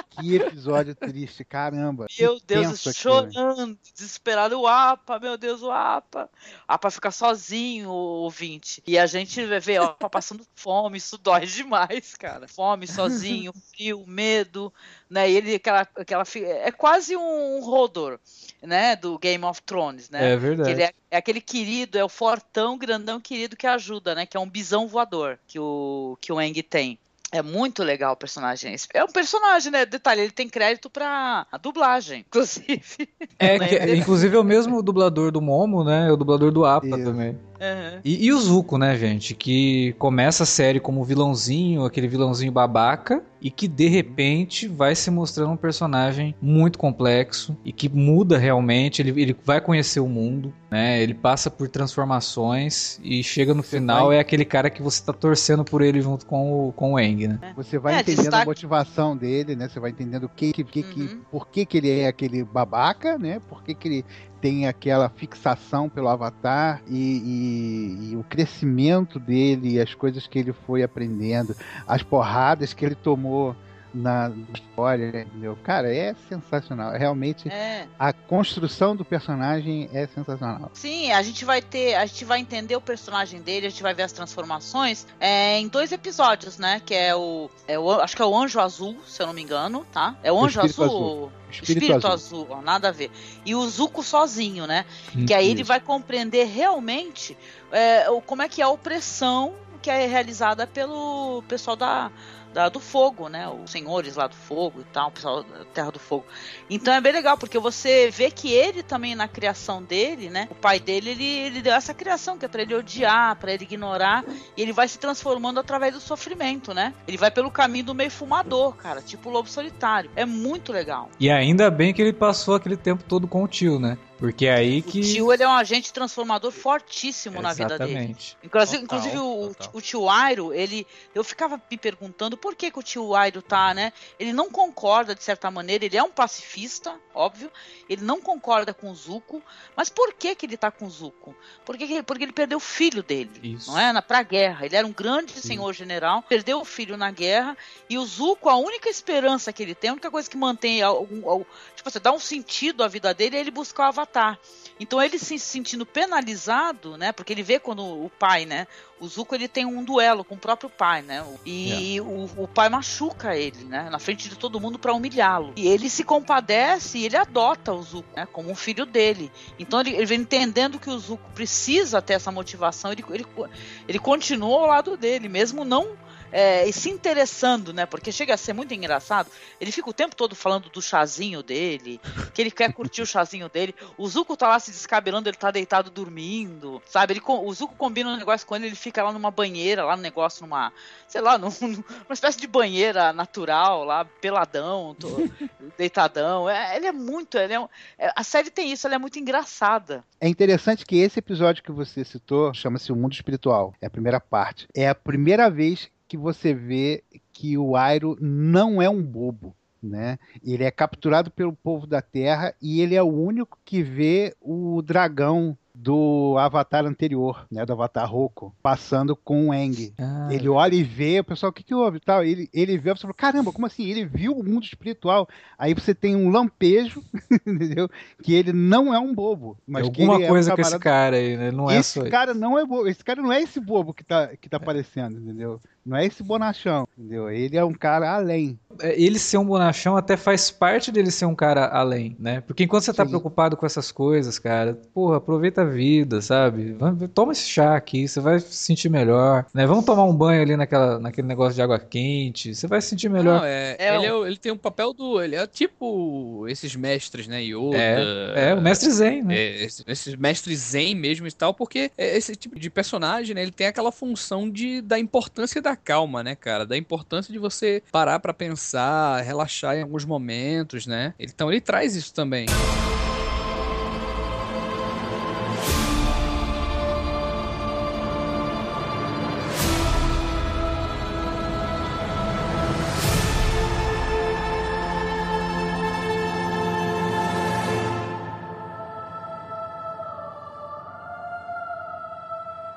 Que episódio triste, caramba. Meu Deus, chorando, desesperado. O APA, meu Deus, o APA. O APA fica sozinho, o ouvinte. E a gente vê o APA passando fome, isso dói demais, cara. Fome, sozinho, frio, medo, né? E ele, aquela, aquela. É quase um Rodor, né? Do Game of Thrones, né? É verdade. ele é, é aquele querido, é o fortão, grandão querido que ajuda, né? Que é um bisão voador que o, que o Eng tem. É muito legal o personagem. É um personagem, né? Detalhe, ele tem crédito pra a dublagem, inclusive. É, que, inclusive é o mesmo dublador do Momo, né? É o dublador do Apa Isso. também. Uhum. E, e, o Zuko, né, gente? Que começa a série como vilãozinho, aquele vilãozinho babaca, e que de repente vai se mostrando um personagem muito complexo e que muda realmente. Ele, ele vai conhecer o mundo, né? Ele passa por transformações e chega no você final vai... é aquele cara que você tá torcendo por ele junto com o, com o Eng, né? Você vai é, entendendo destaque... a motivação dele, né? Você vai entendendo que, que, que, uhum. que, por que, que ele é aquele babaca, né? Por que, que ele tem aquela fixação pelo Avatar e, e, e, o crescimento dele, as coisas que ele foi aprendendo, as porradas que ele tomou na história, entendeu? Cara, é sensacional. Realmente, é. a construção do personagem é sensacional. Sim, a gente vai ter, a gente vai entender o personagem dele, a gente vai ver as transformações é, em dois episódios, né? Que é o, é o, acho que é o Anjo Azul, se eu não me engano, tá? É o Anjo o Azul. azul. Espírito, Espírito azul. azul nada a ver. E o Zuko sozinho, né? Hum, que aí isso. ele vai compreender realmente é, como é que é a opressão que é realizada pelo pessoal da, da, do fogo, né? Os senhores lá do fogo e tal, o pessoal da Terra do Fogo. Então é bem legal, porque você vê que ele também, na criação dele, né? O pai dele, ele, ele deu essa criação, que é pra ele odiar, para ele ignorar, e ele vai se transformando através do sofrimento, né? Ele vai pelo caminho do meio fumador, cara, tipo o lobo solitário. É muito legal. E ainda bem que ele passou aquele tempo todo com o tio, né? Porque é aí que. O tio ele é um agente transformador fortíssimo Exatamente. na vida dele. Inclusive, total, inclusive total. O, o tio Airo, ele. Eu ficava me perguntando por que, que o tio Airo tá, né? Ele não concorda de certa maneira, ele é um pacifista, óbvio, ele não concorda com o Zuko, mas por que que ele tá com o Zuko? Porque, porque ele perdeu o filho dele, Isso. não é? Na, pra guerra. Ele era um grande Sim. senhor general, perdeu o filho na guerra, e o Zuko, a única esperança que ele tem, a única coisa que mantém algum, algum tipo, você dá um sentido à vida dele é ele buscar o Então ele se sentindo penalizado, né? Porque ele vê quando o pai, né? O Zuko ele tem um duelo com o próprio pai, né? E yeah. o, o, pai machuca ele, né? Na frente de todo mundo para humilhá-lo. E ele se compadece e ele adota o Zuko, né? Como um filho dele. Então ele, ele vem entendendo que o Zuko precisa ter essa motivação. Ele, ele, ele continua ao lado dele, mesmo não é, e se interessando, né? Porque chega a ser muito engraçado. Ele fica o tempo todo falando do chazinho dele, que ele quer curtir o chazinho dele. O Zuko tá lá se descabelando, ele tá deitado dormindo, sabe? Ele, o Zuko combina um negócio com ele, ele fica lá numa banheira, lá no negócio, numa, sei lá, num, numa espécie de banheira natural, lá, peladão, tô, deitadão. É, ele é muito. Ele é, é, a série tem isso, ela é muito engraçada. É interessante que esse episódio que você citou chama-se O Mundo Espiritual. É a primeira parte. É a primeira vez que você vê que o Airo não é um bobo. Né? Ele é capturado pelo povo da Terra e ele é o único que vê o dragão do Avatar anterior, né, do Avatar Roku, passando com o Eng. Ah, ele olha e vê, o pessoal, o que, que houve? Tal, ele, ele vê, você fala, caramba, como assim? Ele viu o mundo espiritual. Aí você tem um lampejo, entendeu? Que ele não é um bobo. Mas alguma que coisa é um com esse cara aí, né? Não é esse só cara não é bobo. Esse cara não é esse bobo que tá, que tá é. aparecendo, entendeu? Não é esse bonachão, entendeu? Ele é um cara além. É, ele ser um bonachão até faz parte dele ser um cara além, né? Porque enquanto você tá Sim. preocupado com essas coisas, cara, porra, aproveita a vida, sabe? Toma esse chá aqui, você vai se sentir melhor, né? Vamos tomar um banho ali naquela, naquele negócio de água quente, você vai se sentir melhor. Não, é, é ele, é, ele, tem um papel do... Ele é tipo esses mestres, né? Yoda... É, é o mestre Zen, né? É, esses mestres Zen mesmo e tal, porque esse tipo de personagem, né? Ele tem aquela função de, da importância da calma, né, cara? Da importância de você parar para pensar, relaxar em alguns momentos, né? Então ele traz isso também.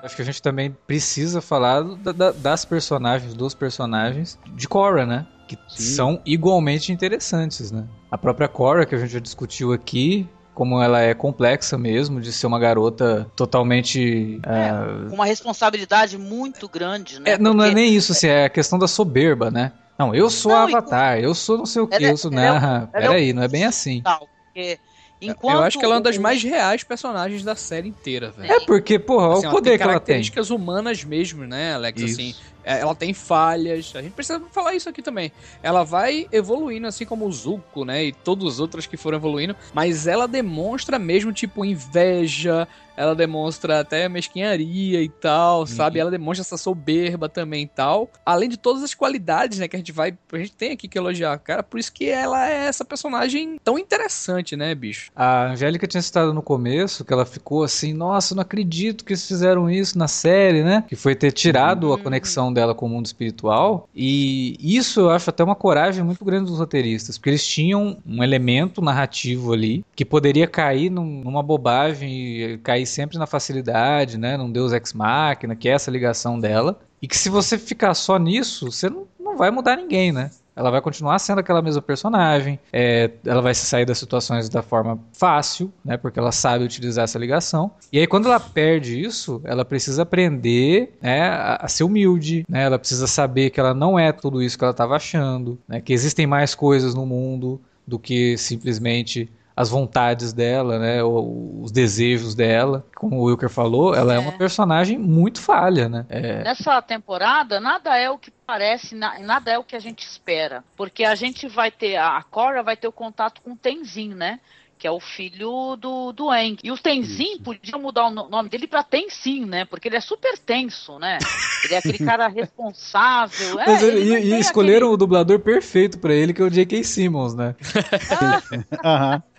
Acho que a gente também precisa falar da, da, das personagens, dos personagens de Korra, né? Que Sim. são igualmente interessantes, né? A própria Korra, que a gente já discutiu aqui, como ela é complexa mesmo, de ser uma garota totalmente. É, uh... uma responsabilidade muito grande, né? É, não, Porque... não é nem isso, assim, é a questão da soberba, né? Não, eu sou não, Avatar, eu sou não sei o que, eu sou. Né? É, peraí, não é bem assim. Não, porque Enquanto eu acho que ela é uma das mais reais personagens da série inteira, velho. É porque, porra, assim, o poder que ela tem. Características humanas mesmo, né, Alex? Isso. Assim, ela tem falhas. A gente precisa falar isso aqui também. Ela vai evoluindo, assim como o Zuko, né? E todos os outros que foram evoluindo. Mas ela demonstra mesmo, tipo, inveja, ela demonstra até mesquinharia e tal, uhum. sabe? Ela demonstra essa soberba também e tal. Além de todas as qualidades, né, que a gente vai, a gente tem aqui que elogiar, cara, por isso que ela é essa personagem tão interessante, né, bicho? A Angélica tinha citado no começo que ela ficou assim, nossa, não acredito que eles fizeram isso na série, né? Que foi ter tirado uhum. a conexão dela com o mundo espiritual. E isso eu acho até uma coragem muito grande dos roteiristas, porque eles tinham um elemento narrativo ali que poderia cair num, numa bobagem e cair sempre na facilidade, né? Num Deus Ex Machina, que é essa ligação dela. E que se você ficar só nisso, você não, não vai mudar ninguém, né? Ela vai continuar sendo aquela mesma personagem, é, ela vai se sair das situações da forma fácil, né? Porque ela sabe utilizar essa ligação. E aí, quando ela perde isso, ela precisa aprender né, a, a ser humilde, né? Ela precisa saber que ela não é tudo isso que ela estava achando, né? Que existem mais coisas no mundo do que simplesmente as vontades dela, né, os desejos dela. Como o Wilker falou, ela é, é uma personagem muito falha, né? É... Nessa temporada, nada é o que parece, nada é o que a gente espera, porque a gente vai ter a Cora vai ter o contato com o Tenzin, né? que é o filho do, do Eng. E o Tenzin Isso. podia mudar o nome dele para Tenzin, né? Porque ele é super tenso, né? Ele é aquele cara responsável. É, ele, e, e escolheram aquele... o dublador perfeito para ele, que é o J.K. Simmons, né? Ah. Uhum.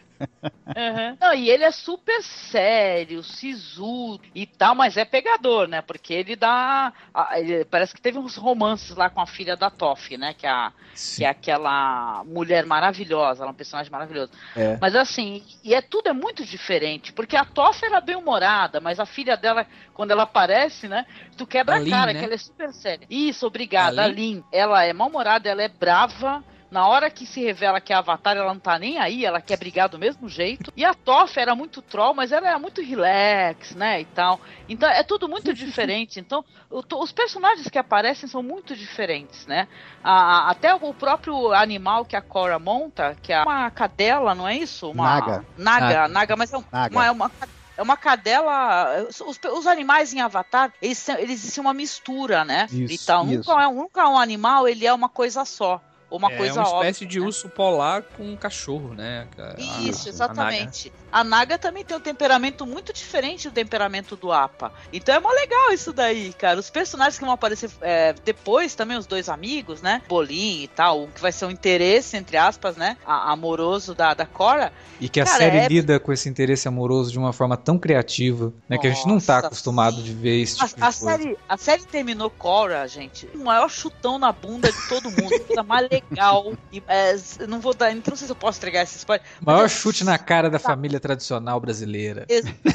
Não, e ele é super sério, sisudo e tal, mas é pegador, né? Porque ele dá. Ele, parece que teve uns romances lá com a filha da Toff, né? Que é, a, que é aquela mulher maravilhosa, ela é um personagem maravilhoso. É. Mas assim, e é tudo é muito diferente, porque a Toff era bem humorada, mas a filha dela, quando ela aparece, né? Tu quebra a, a cara, né? que ela é super séria. Isso, obrigada, a Lin. Ela é mal-humorada, ela é brava na hora que se revela que é Avatar, ela não tá nem aí, ela quer brigar do mesmo jeito. E a Toph era muito troll, mas ela era muito relax, né, e tal. Então é tudo muito diferente. Então os personagens que aparecem são muito diferentes, né? A, até o próprio animal que a Cora monta, que é uma cadela, não é isso? Uma, naga. Naga, naga, naga mas é, um, naga. Uma, é uma é uma cadela. Os, os, animais em Avatar, eles, eles são uma mistura, né? Isso, e tal. Nunca, é, nunca é um animal, ele é uma coisa só uma é coisa óbvia. É uma espécie de né? urso polar com um cachorro, né? Isso, exatamente. A Naga. A Naga. também tem um temperamento muito diferente do temperamento do Apa. Então é mó legal isso daí, cara. Os personagens que vão aparecer é, depois, também os dois amigos, né? Bolim e tal, que vai ser um interesse, entre aspas, né? A, amoroso da, da Cora. E que a cara, série é... lida com esse interesse amoroso de uma forma tão criativa, né? Nossa, que a gente não tá acostumado sim. de ver isso. Tipo a, a série, a série terminou Cora, gente. O maior chutão na bunda de todo mundo. coisa mais legal. E, é, não vou dar. Não sei se eu posso entregar esse spoiler. Maior mas, chute na cara da tá. família tradicional brasileira.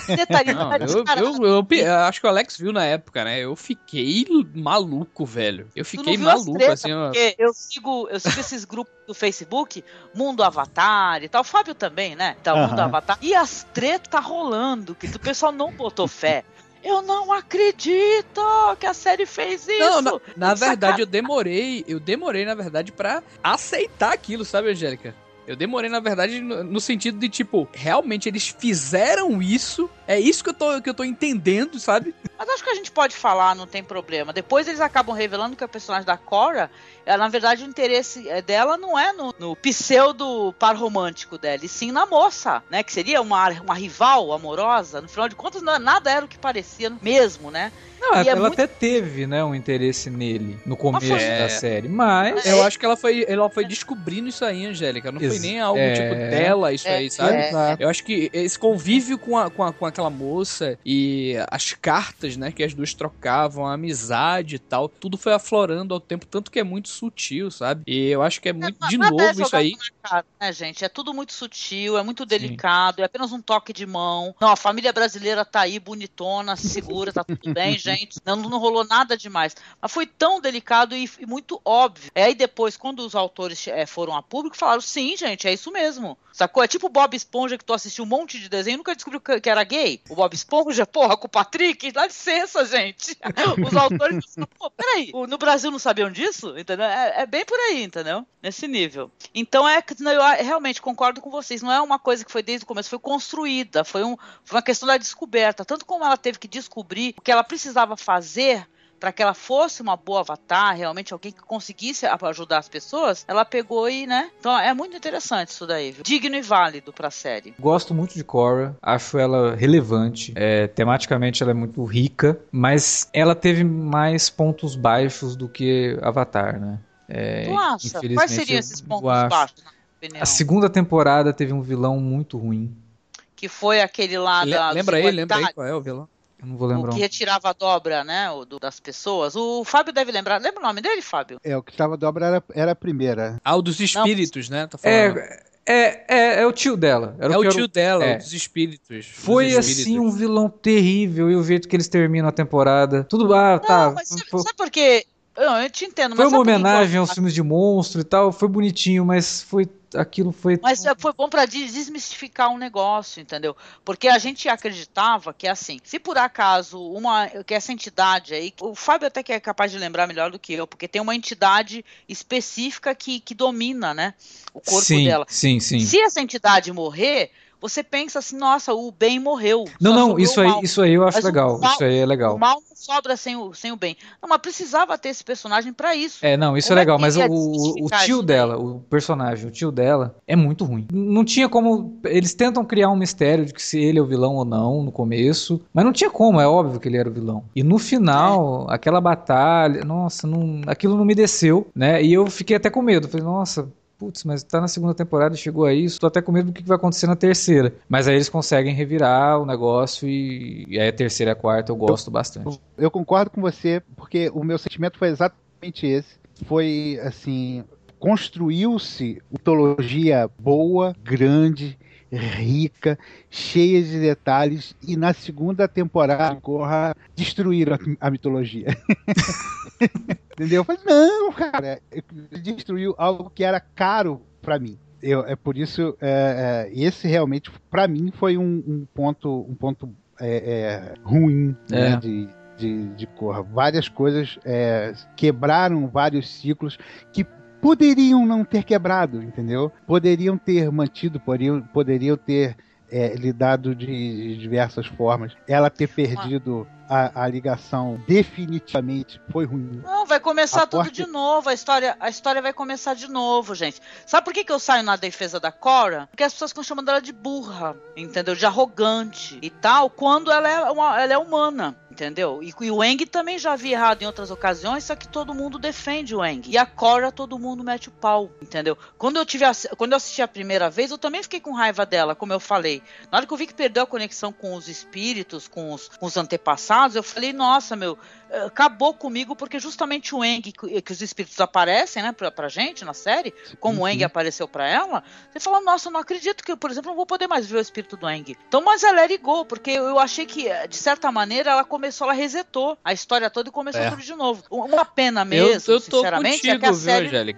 Detalhe, não, eu, eu, eu, eu, acho que o Alex viu na época, né? Eu fiquei maluco, velho. Eu fiquei maluco, treta, assim. Ó. Eu sigo, eu sigo esses grupos do Facebook, Mundo Avatar e tal. O Fábio também, né? Então, uhum. Mundo Avatar. E as tretas tá rolando, que o pessoal não botou fé. Eu não acredito que a série fez isso. Não, na, na verdade, eu demorei, eu demorei, na verdade, para aceitar aquilo, sabe, Angélica? Eu demorei, na verdade, no, sentido de, tipo, realmente eles fizeram isso. É isso que eu tô, que eu tô entendendo, sabe? Mas acho que a gente pode falar, não tem problema. Depois eles acabam revelando que o personagem da Cora, ela, na verdade, o interesse é, dela não é no, no pseudo par romântico dela, e sim na moça, né? Que seria uma, uma rival amorosa. No final de contas, não, nada era o que parecia mesmo, né? Não, ela é muito... até teve, né, um interesse nele no começo é... da série, mas... Eu acho que ela foi, ela foi descobrindo isso aí, Angélica. Não Ex foi nem algo, é... tipo, dela isso é, aí, sabe? É. Eu acho que esse convívio com, a, com, a, com aquela moça e as cartas, né, que as duas trocavam, a amizade e tal, tudo foi aflorando ao tempo, tanto que é muito sutil, sabe? E eu acho que é muito, de novo, isso aí... Cara, né, gente? É tudo muito sutil, é muito delicado, Sim. é apenas um toque de mão. Não, a família brasileira tá aí, bonitona, segura, tá tudo bem, gente gente. Não, não rolou nada demais. Mas foi tão delicado e, e muito óbvio. É aí depois, quando os autores é, foram a público, falaram: sim, gente, é isso mesmo. Sacou? É tipo o Bob Esponja que tu assistiu um monte de desenho e nunca descobriu que, que, era gay. O Bob Esponja, porra, com o Patrick, dá licença, gente. Os autores, pô, peraí, no Brasil não sabiam disso? Entendeu? É, é, bem por aí, entendeu? Nesse nível. Então é que eu realmente concordo com vocês. Não é uma coisa que foi desde o começo, foi construída, foi, um, foi uma questão da descoberta. Tanto como ela teve que descobrir o que ela precisava fazer para que ela fosse uma boa avatar, realmente alguém que conseguisse ajudar as pessoas, ela pegou e, né? Então é muito interessante isso daí, viu? digno e válido para a série. Gosto muito de Korra, acho ela relevante, é, tematicamente ela é muito rica, mas ela teve mais pontos baixos do que Avatar, né? É, tu acha? Quais seriam esses pontos baixos? A segunda temporada teve um vilão muito ruim. Que foi aquele lá da. Lembra aí, lembra aí qual é o vilão? Eu não vou lembrar. O que retirava a dobra, né? O do, das pessoas. O Fábio deve lembrar. Lembra o nome dele, Fábio? É, o que tirava a dobra era, era a primeira. Ah, o dos espíritos, não. né? Tá falando. É, é, é, é, o tio dela. Era é o, o tio dela, é. dos espíritos. Foi dos espíritos. assim um vilão terrível e o jeito que eles terminam a temporada. Tudo ah, tá. Não, mas sabe, sabe por quê? Eu, eu te entendo, Foi uma homenagem aos filmes de monstro e tal, foi bonitinho, mas foi aquilo foi. Mas foi bom para desmistificar um negócio, entendeu? Porque a gente acreditava que assim, se por acaso uma que essa entidade aí, o Fábio até que é capaz de lembrar melhor do que eu, porque tem uma entidade específica que, que domina, né, o corpo sim, dela. Sim, sim. Se essa entidade morrer, você pensa assim, nossa, o bem morreu. Não, não, isso aí, isso aí eu acho mas legal. Mal, isso aí é legal. O mal não sobra sem o, sem o bem. Não, mas precisava ter esse personagem para isso. É, não, isso é como é legal, é mas o, o tio dela, o personagem, o tio dela, é muito ruim. Não tinha como. Eles tentam criar um mistério de que se ele é o vilão ou não no começo, mas não tinha como, é óbvio que ele era o vilão. E no final, é. aquela batalha, nossa, não, aquilo não me desceu, né? E eu fiquei até com medo. Falei, nossa, putz, mas tá na segunda temporada chegou a isso, tô até com medo do que vai acontecer na terceira. Mas aí eles conseguem revirar o negócio e, e aí a terceira e a quarta eu gosto eu, bastante. Eu concordo com você, porque o meu sentimento foi exatamente esse. Foi assim, construiu-se mitologia boa, grande, rica, cheia de detalhes, e na segunda temporada Corra destruíram a, a mitologia. Entendeu? Eu falei, não, cara, destruiu algo que era caro para mim. Eu, é por isso, é, é, esse realmente, para mim, foi um, um, ponto, um ponto é, é ruim né, é. de, de, de Corra. Várias coisas é, quebraram vários ciclos que poderiam não ter quebrado, entendeu? Poderiam ter mantido, poderiam, poderiam ter é, lidado de diversas formas. Ela ter perdido a, a, ligação definitivamente foi ruim. Não, vai começar a tudo de novo. A história, a história vai começar de novo, gente. Sabe por que, que eu saio na defesa da Cora? Porque as pessoas estão chamando ela de burra, entendeu? De arrogante e tal, quando ela é, uma, ela é humana. Entendeu? E, e, o Eng também já havia errado em outras ocasiões, só que todo mundo defende o Eng. E a Cora todo mundo mete o pau, entendeu? Quando eu tive a, quando eu assisti a primeira vez, eu também fiquei com raiva dela, como eu falei. Na hora que eu vi que perdeu a conexão com os espíritos, com os, com os antepassados, eu falei, nossa, meu, acabou comigo porque justamente o Eng, que, os espíritos aparecem, né, pra, pra gente na série, como uhum. o Eng apareceu para ela, você fala, nossa, eu não acredito que eu, por exemplo, não vou poder mais ver o espírito do Eng. Então, mas ela ligou, porque eu achei que, de certa maneira, ela começou, ela resetou a história toda e começou é. tudo de novo. Uma pena mesmo, eu, eu sinceramente, contigo, é que a série, viu,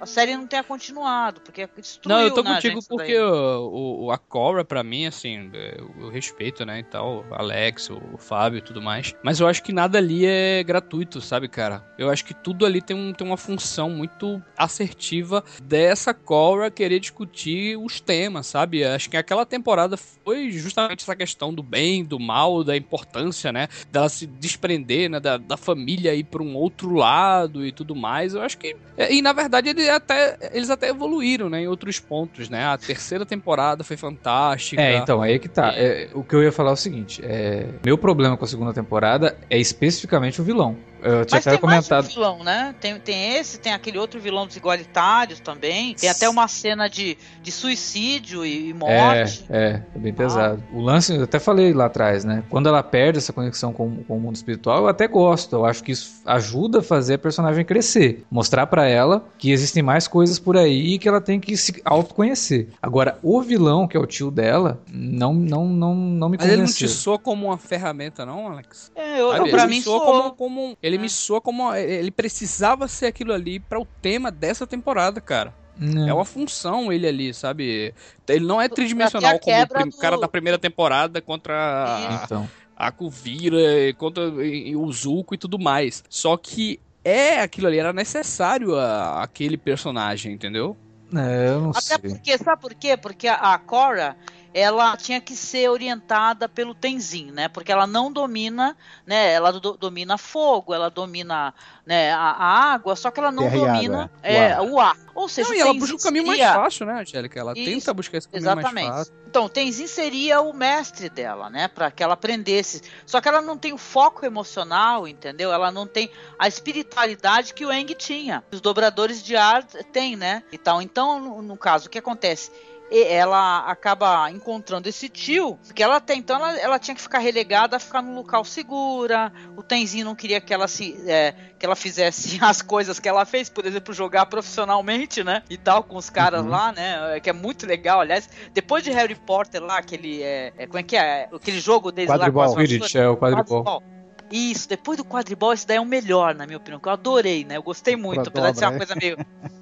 a série não tenha continuado, porque destruiu, Não, eu tô né, contigo porque o, o, a Cora, pra mim, assim, eu respeito, né, e tal, Alex, o Fábio e tudo mais, mas eu acho que nada ali é gratuito, sabe, cara? Eu acho que tudo ali tem, um, tem uma função muito assertiva dessa Cora querer discutir os temas, sabe? Acho que aquela temporada foi justamente essa questão do bem, do mal, da importância, né? Dela se desprender, né? Da, da família ir para um outro lado e tudo mais. Eu acho que. É, e na verdade eles até, eles até evoluíram, né? Em outros pontos, né? A terceira temporada foi fantástica. É, então, aí é que tá. É. É, o que eu ia falar é o seguinte: é, meu problema com a segunda temporada é especificamente o vilão vilão. Eu tinha Mas até tem comentado. mais um vilão, né? Tem, tem esse, tem aquele outro vilão dos igualitários também. Tem até uma cena de, de suicídio e, morte. É, é, é bem pesado. Ah. O lance, eu até falei lá atrás, né? Quando ela perde essa conexão com, com o mundo espiritual, eu até gosto. Eu acho que isso ajuda a fazer a personagem crescer. Mostrar para ela que existem mais coisas por aí e que ela tem que se autoconhecer. Agora, o vilão, que é o tio dela, não, não, não, não me convenceu. Mas ele não te soa como uma ferramenta, não, Alex? É, eu, eu pra mim soa como, como ele me soa como. Ele precisava ser aquilo ali para o tema dessa temporada, cara. Não. É uma função ele ali, sabe? Ele não é tridimensional como o do... cara da primeira temporada contra a, então. a Kuvira, contra o Zuko e tudo mais. Só que é aquilo ali, era necessário a, aquele personagem, entendeu? É, eu não Até sei. porque, sabe por quê? Porque a, a Cora, ela tinha que ser orientada pelo Tenzin, né? Porque ela não domina, né? Ela do, domina fogo, ela domina né, a, a, água, só que ela não Terra domina é, o, ar. Ou seja, não, e ela busca o caminho seria... mais fácil, né, Angélica? Ela Isso, tenta buscar esse caminho exatamente. mais fácil. Então, Tenzin seria o mestre dela, né? Para que ela aprendesse. Só que ela não tem o foco emocional, entendeu? Ela não tem a espiritualidade que o Eng tinha. Os dobradores de ar têm, né? Então, então no, no caso, o que acontece? Ela acaba encontrando esse tio, porque ela até então ela, ela, tinha que ficar relegada a ficar num local segura. O Tenzinho não queria que ela se é, que ela fizesse as coisas que ela fez, por exemplo, jogar profissionalmente, né? E tal, com os caras uhum. lá, né? Que é muito legal, aliás. Depois de Harry Potter lá, aquele. É, é, como é que é? Aquele jogo deles quadribol. lá com as Quidditch, é o quadribol. quadribol. Isso, depois do quadribol, esse daí é o melhor, na minha opinião, que eu adorei, né? Eu gostei muito, apesar de ser uma coisa meio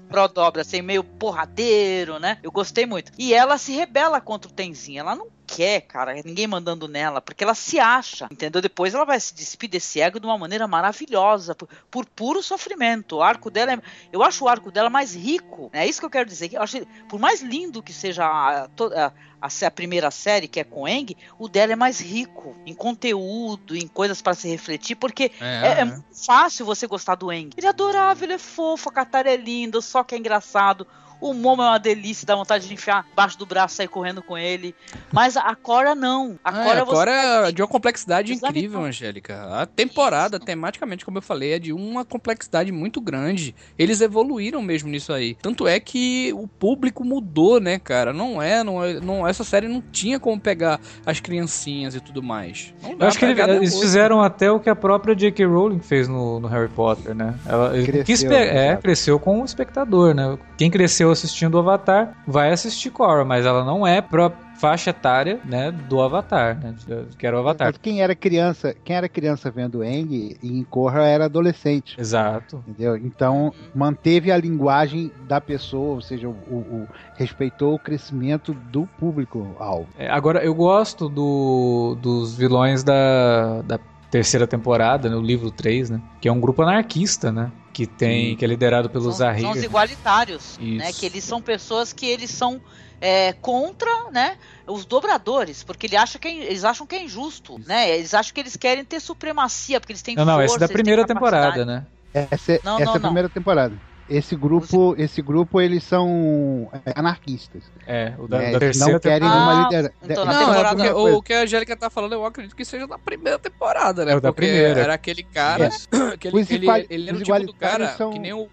pro dobra, assim, meio porradeiro, né? Eu gostei muito. E ela se rebela contra o Tenzin. Ela não quer, cara, ninguém mandando nela, porque ela se acha, entendeu? Depois ela vai se despir desse ego de uma maneira maravilhosa, por, por puro sofrimento. O arco dela é, eu acho o arco dela mais rico, né? é isso que eu quero dizer. Eu acho, por mais lindo que seja a, a, a, a primeira série, que é com Eng, o dela é mais rico em conteúdo, em coisas para se refletir, porque é, é, é, é fácil você gostar do Eng. Ele é adorável, ele é fofo, a Katara é linda, só que é engraçado O Momo é uma delícia, dá vontade de enfiar embaixo do braço e sair correndo com ele. Mas a Cora não. A Cora, é, a Cora é de uma complexidade incrível, Angélica. A temporada, Isso. tematicamente, como eu falei, é de uma complexidade muito grande. Eles evoluíram mesmo nisso aí. Tanto é que o público mudou, né, cara? Não é, não é, não, essa série não tinha como pegar as criancinhas e tudo mais. eu acho que eles fizeram até o que a própria J.K. Rowling fez no, no Harry Potter, né? Ela cresceu, é, cresceu com o espectador, né? Quem cresceu assistindo o Avatar vai assistir Korra, mas ela não é própria faixa etária, né, do Avatar, né, que era o Avatar. Mas quem era criança, quem era criança vendo Aang em Korra era adolescente. Exato. Entendeu? Então manteve a linguagem da pessoa, ou seja, o, o respeitou o crescimento do público alvo. É, agora eu gosto do, dos vilões da, da terceira temporada, no né, livro 3, né, que é um grupo anarquista, né? Que tem que é liderado pelos Zahir. São os igualitários, Isso. né? Que eles são pessoas que eles são é, contra, né, os dobradores, porque ele acha que é, eles acham que é injusto, né? Eles acham que eles querem ter supremacia, porque eles têm Não, não, essa é da primeira temporada, né? Essa, não, essa não, é a primeira temporada. Esse grupo, esse grupo, eles são é, anarquistas. É, o da, é, da terceira não querem ah, uma liderança. Então, não, temporada... é o, o que a Angélica tá falando, eu acredito que seja da primeira temporada, né? É o da primeira. Era aquele cara. É. Que ele, ele, ele, era o tipo do cara são... que, nem o,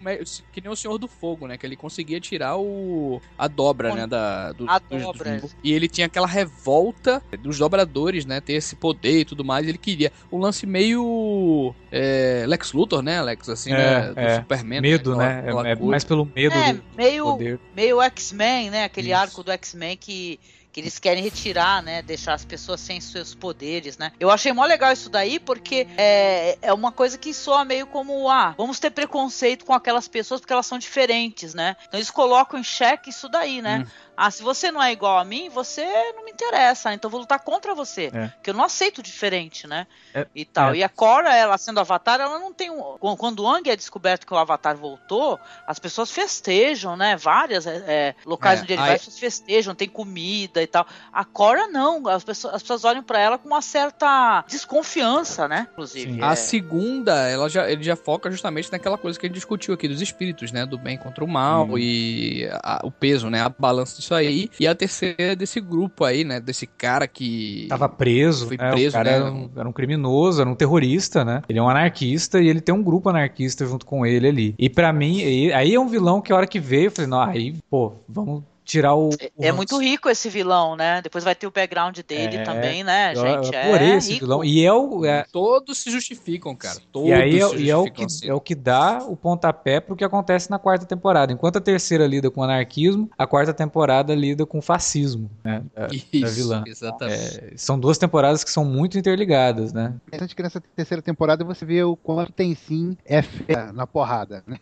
que nem o Senhor do Fogo, né? Que ele conseguia tirar o, a dobra, o... né? Da, do, a dos, dobra. Dos, e ele tinha aquela revolta dos dobradores, né? Ter esse poder e tudo mais. Ele queria um lance meio. É, Lex Luthor, né, Alex? Assim, é, né? Do é. Superman. Medo, né? Né? é, mais pelo medo é, do meio, poder. Meio X-Men, né? Aquele Isso. arco do X-Men que que eles querem retirar, né, deixar as pessoas sem seus poderes, né? Eu achei mó legal isso daí porque é, é uma coisa que soa meio como, ah, vamos ter preconceito com aquelas pessoas porque elas são diferentes, né? Então eles colocam em xeque isso daí, né? Hum. Ah, se você não é igual a mim, você não me interessa, então eu vou lutar contra você. É. Porque eu não aceito diferente, né? É, e tal. É. E a Cora, ela sendo Avatar, ela não tem um. Quando o Ang é descoberto que o Avatar voltou, as pessoas festejam, né? Várias é, é, locais onde ele vai, as pessoas festejam, tem comida e tal. A Cora não, as pessoas, as pessoas olham para ela com uma certa desconfiança, né? Inclusive. A segunda, ela já, ele já foca justamente naquela coisa que a gente discutiu aqui dos espíritos, né? Do bem contra o mal hum. e a, o peso, né? A balança isso aí. E a terceira é desse grupo aí, né? Desse cara que. Tava preso. Foi preso, o cara né? Era um, era um, criminoso, era um terrorista, né? Ele é um anarquista e ele tem um grupo anarquista junto com ele ali. E para mim, aí é um vilão que a hora que veio, eu falei, não, aí, pô, vamos tirar o. É, é muito rico esse vilão, né? Depois vai ter o background dele é, também, né, eu, gente? Eu é esse rico. vilão. E é o. É... Todos se justificam, cara. Todos e aí é, e é, o que, assim. é o que dá o pontapé pro que acontece na quarta temporada. Enquanto a terceira lida com anarquismo, a quarta temporada lida com fascismo, né? Da, Isso, da vilã. Exatamente. É, são duas temporadas que são muito interligadas, né? É interessante que nessa terceira temporada você vê o quanto tem sim é fé na porrada, né?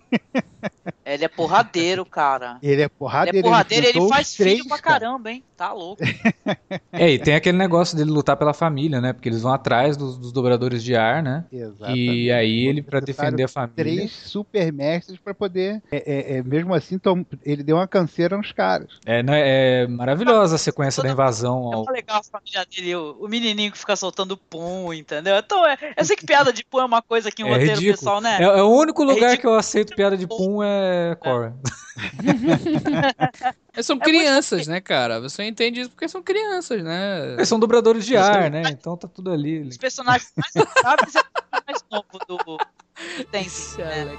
Ele é porradeiro, cara. Ele é porradeiro. Ele é porradeiro, ele, ele faz três, filho pra caramba, hein? Tá louco. é, e tem aquele negócio dele lutar pela família, né? Porque eles vão atrás dos, dos dobradores de ar, né? Exatamente. E aí ele, para defender a família. Três super mestres para poder. É, é, é, mesmo assim, tom, ele deu uma canseira nos caras. É, né, é maravilhosa a sequência da invasão. É ao... legal a família dele, o, o, menininho que fica soltando pum, entendeu? Então, é, eu sei que piada de pum é uma coisa que um é roteiro ridículo. pessoal, né? É, é o único é lugar que eu aceito piada de pum é Cora. são crianças, muito... né, cara? Você entende isso porque são crianças, né? Eles são dobradores de ar, né? Então tá tudo ali. Os personagens mais notáveis é o mais novo do Tem, né?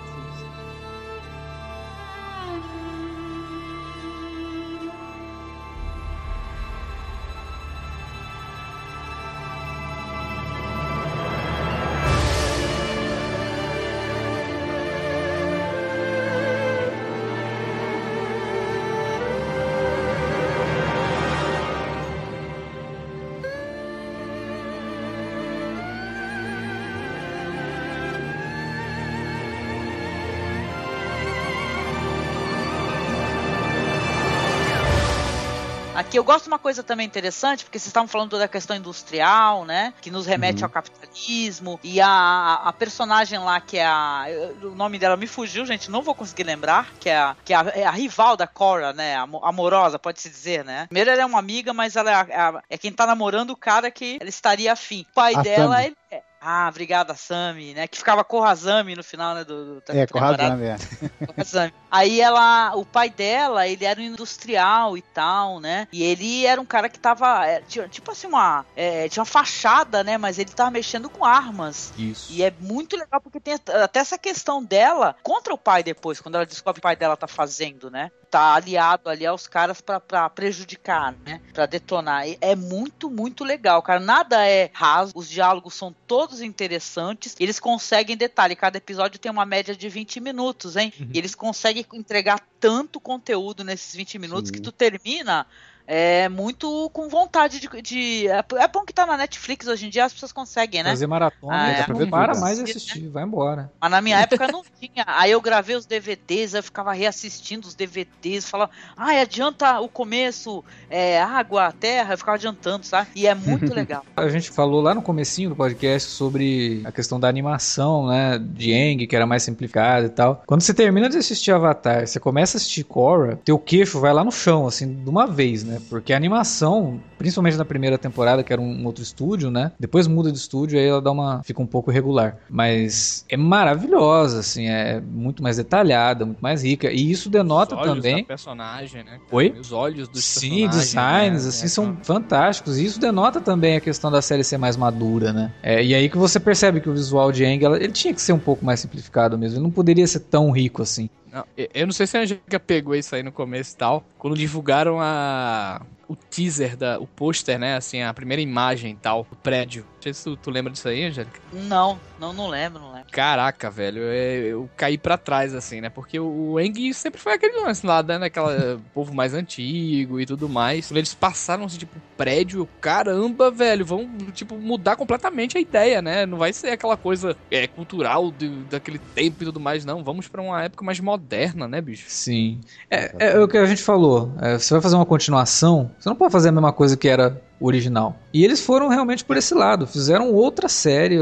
Aqui eu gosto de uma coisa também interessante, porque vocês estavam falando da questão industrial, né? Que nos remete uhum. ao capitalismo. E a, a personagem lá, que é a. O nome dela me fugiu, gente, não vou conseguir lembrar. Que é a, que é a, é a rival da Cora, né? Amorosa, pode-se dizer, né? Primeiro ela é uma amiga, mas ela é, a, é, quem tá namorando o cara que ela estaria afim. O pai a dela, ele, é Ah, obrigada, Sami, né? Que ficava Kohazami no final, né? Do, do é, Kohazami, é. Aí ela, o pai dela, ele era um industrial e tal, né? E ele era um cara que tava, é, tinha, tipo assim, uma, é, tinha uma fachada, né? Mas ele tava mexendo com armas. Isso. E é muito legal porque tem até essa questão dela contra o pai depois, quando ela descobre o pai dela tá fazendo, né? Tá aliado ali aos caras para prejudicar, né? Para detonar. E é muito, muito legal, cara. Nada é raso, os diálogos são todos interessantes. Eles conseguem, detalhe, cada episódio tem uma média de 20 minutos, hein? Uhum. E eles conseguem entregar tanto conteúdo nesses 20 minutos Sim. que tu termina é muito com vontade de. de é, é, bom que tá na Netflix hoje em dia, as pessoas conseguem, né? Fazer maratona, ah, é, não para mais assistir, né? vai embora. Mas na minha época não tinha. Aí eu gravei os DVDs, eu ficava reassistindo os DVDs, falava, ai, adianta o começo, é, água, terra, eu ficava adiantando, sabe? E é muito legal. a gente falou lá no comecinho do podcast sobre a questão da animação, né? De Eng, que era mais simplificada e tal. Quando você termina de assistir Avatar, você começa a assistir Korra, teu queixo vai lá no chão, assim, de uma vez, né? Né? Porque a animação, principalmente na primeira temporada, que era um outro estúdio, né? Depois muda de estúdio, aí ela dá uma. fica um pouco irregular. Mas é maravilhosa, assim, é muito mais detalhada, muito mais rica. E isso denota Os olhos também. Da personagem, né? Oi? Os olhos dos Sim, designs, né? assim, é, são é. fantásticos. E isso denota também a questão da série ser mais madura, né? É, e aí que você percebe que o visual de Aang, ele tinha que ser um pouco mais simplificado mesmo. Ele não poderia ser tão rico assim. Não, eu não sei se a Angélica pegou isso aí no começo e tal. Quando divulgaram a o teaser, da, o pôster, né? Assim, a primeira imagem e tal, o prédio. Não sei se tu, tu lembra disso aí, Angélica. Não, não, não lembro, não lembro. Caraca, velho, eu, eu caí para trás, assim, né? Porque o Eng sempre foi aquele lance lá, né? Aquela povo mais antigo e tudo mais. Quando eles passaram, assim, tipo, prédio, caramba, velho, vão, tipo, mudar completamente a ideia, né? Não vai ser aquela coisa é, cultural de, daquele tempo e tudo mais, não. Vamos para uma época mais moderna, né, bicho? Sim. É, é, é o que a gente falou. É, você vai fazer uma continuação, você não pode fazer a mesma coisa que era original. E eles foram realmente por esse lado, fizeram outra série,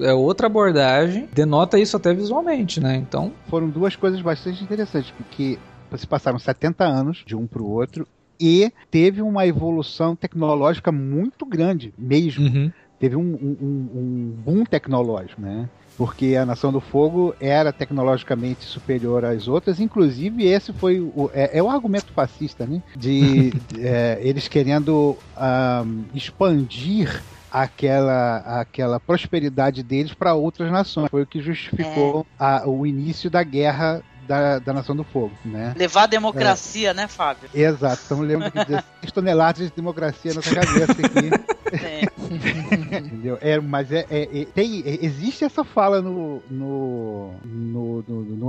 é outra abordagem, denota isso até visualmente, né? Então, foram duas coisas bastante interessantes, porque se passaram 70 anos de um para o outro e teve uma evolução tecnológica muito grande mesmo. Uhum. Teve um, um, um boom tecnológico, né? Porque a Nação do Fogo era tecnologicamente superior às outras, inclusive esse foi o, é, é o argumento fascista, né? De, é, eles querendo um, expandir aquela, aquela prosperidade deles para outras nações. Foi o que justificou é. a, o início da guerra da, da Nação do Fogo, né? Levar a democracia, é. né, Fábio? Exato. Então lembro de 16 toneladas de democracia nessa cabeça aqui. É. Entendeu? É, mas é, é, é tem, é, existe essa fala no no no, no, no, no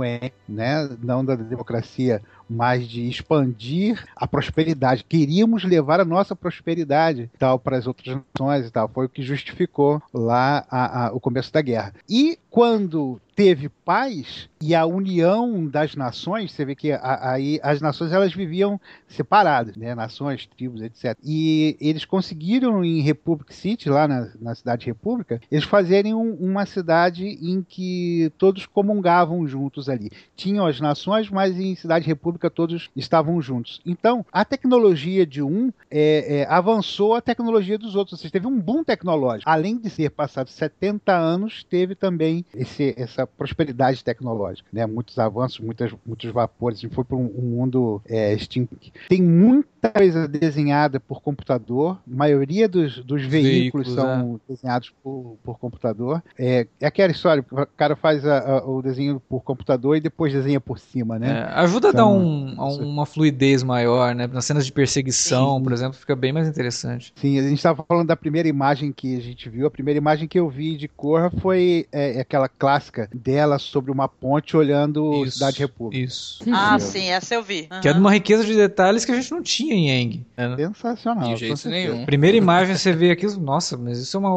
né? Não da democracia mas de expandir a prosperidade. Queríamos levar a nossa prosperidade tal para as outras nações e tal. Foi o que justificou lá a, a, o começo da guerra. E quando teve paz e a união das nações, você vê que aí as nações elas viviam separadas, né? Nações, tribos, etc. E eles conseguiram em Republic City, lá na, na cidade República, eles fazerem um, uma cidade em que todos comungavam juntos ali. Tinham as nações, mas em cidade República todos estavam juntos. Então, a tecnologia de um é, é, avançou a tecnologia dos outros. Ou seja, teve um boom tecnológico. Além de ser passado 70 anos, teve também esse, essa prosperidade tecnológica. Né? Muitos avanços, muitas, muitos vapores. A gente foi para um, um, mundo é, steampunk. Tem muita coisa desenhada por computador. A maioria dos, dos veículos, veículos, são é. Desenhados por, por computador. É, é aquela história, o cara faz a, a, o desenho por computador e depois desenha por cima, né? É, ajuda então, a dar então, um um, uma fluidez maior, né? Nas cenas de perseguição, Sim. por exemplo, fica bem mais interessante. Sim, a gente estava falando da primeira imagem que a gente viu. A primeira imagem que eu vi de Corra foi é, é aquela clássica dela sobre uma ponte olhando isso, Cidade República. Isso. Ah, sim, essa eu vi. Uhum. Que é de uma riqueza de detalhes que a gente não tinha em Eng. Né? Sensacional. De jeito nenhum. Primeira imagem você vê aqui, nossa, mas isso é uma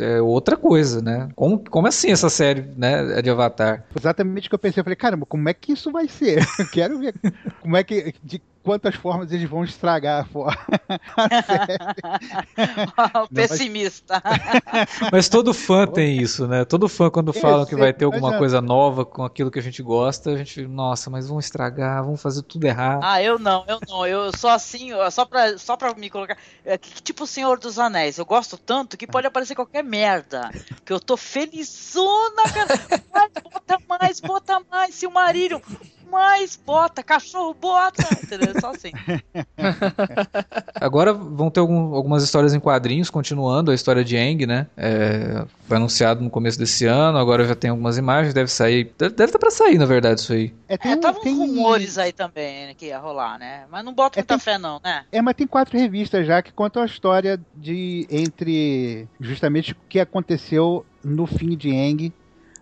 é outra coisa, né? Como, como assim essa série, né, de Avatar? Exatamente o que eu pensei. Eu falei, caramba, como é que isso vai ser? Eu quero ver como é que. De quantas formas eles vão estragar a, forma. o pessimista. Mas todo fã tem isso, né? Todo fã, quando falam que vai ter alguma coisa nova com aquilo que a gente gosta, a gente, nossa, mas vão estragar, vão fazer tudo errado. Ah, eu não, eu não. Eu sou assim, só pra, só pra me colocar. É, tipo o Senhor dos Anéis. Eu gosto tanto que pode aparecer qualquer merda. Que eu tô felizona, cara. Vai, bota mais, bota mais, Silmarillion mais, bota, cachorro, bota, entendeu? Só assim. Agora vão ter algum, algumas histórias em quadrinhos, continuando a história de Eng, né? É, foi anunciado no começo desse ano, agora já tem algumas imagens, deve sair. Deve, estar pra sair, na verdade, isso aí. É, tem, é tava tem... rumores aí também né, que ia rolar, né? Mas não bota é, muita tem... fé, não, né? É, mas tem quatro revistas já que contam a história de entre justamente o que aconteceu no fim de Eng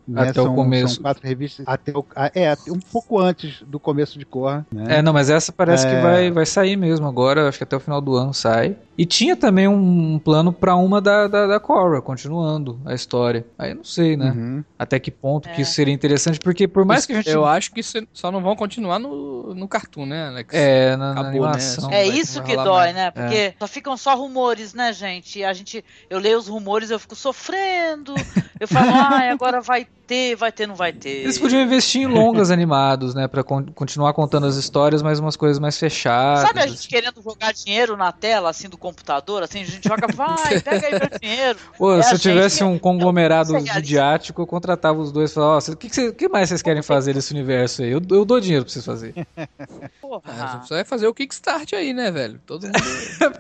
né? Até são, o começo. São quatro revistas. Até o, é, um pouco antes do começo de Korra. Né? É, não, mas essa parece é... que vai, vai sair mesmo agora. Acho que até o final do ano sai. E tinha também um plano para uma da, da, da Korra, continuando a história. Aí não sei, né? Uhum. Até que ponto é. que isso seria interessante, porque por mais isso, que a gente. Eu acho que só não vão continuar no, no cartoon, né, Alex? É, na, Acabou, na né? animação. Né? É isso que dói, mais. né? Porque é. só ficam só rumores, né, gente? A gente. Eu leio os rumores, eu fico sofrendo. Eu falo, ai, agora vai ter, vai ter, não vai ter. Eles podiam investir em longas animados, né? Pra con continuar contando as histórias, mas umas coisas mais fechadas. Sabe a gente assim. querendo jogar dinheiro na tela, assim, do computador? Assim, a gente joga, vai, pega aí meu dinheiro. Pô, é se eu tivesse gente... um conglomerado midiático, eu contratava os dois e falava, ó, o que, que, que, mais vocês querem fazer nesse universo aí? Eu, eu dou dinheiro pra vocês fazerem. Porra. Ah, você vai fazer o Kickstart aí, né, velho? Todo mundo...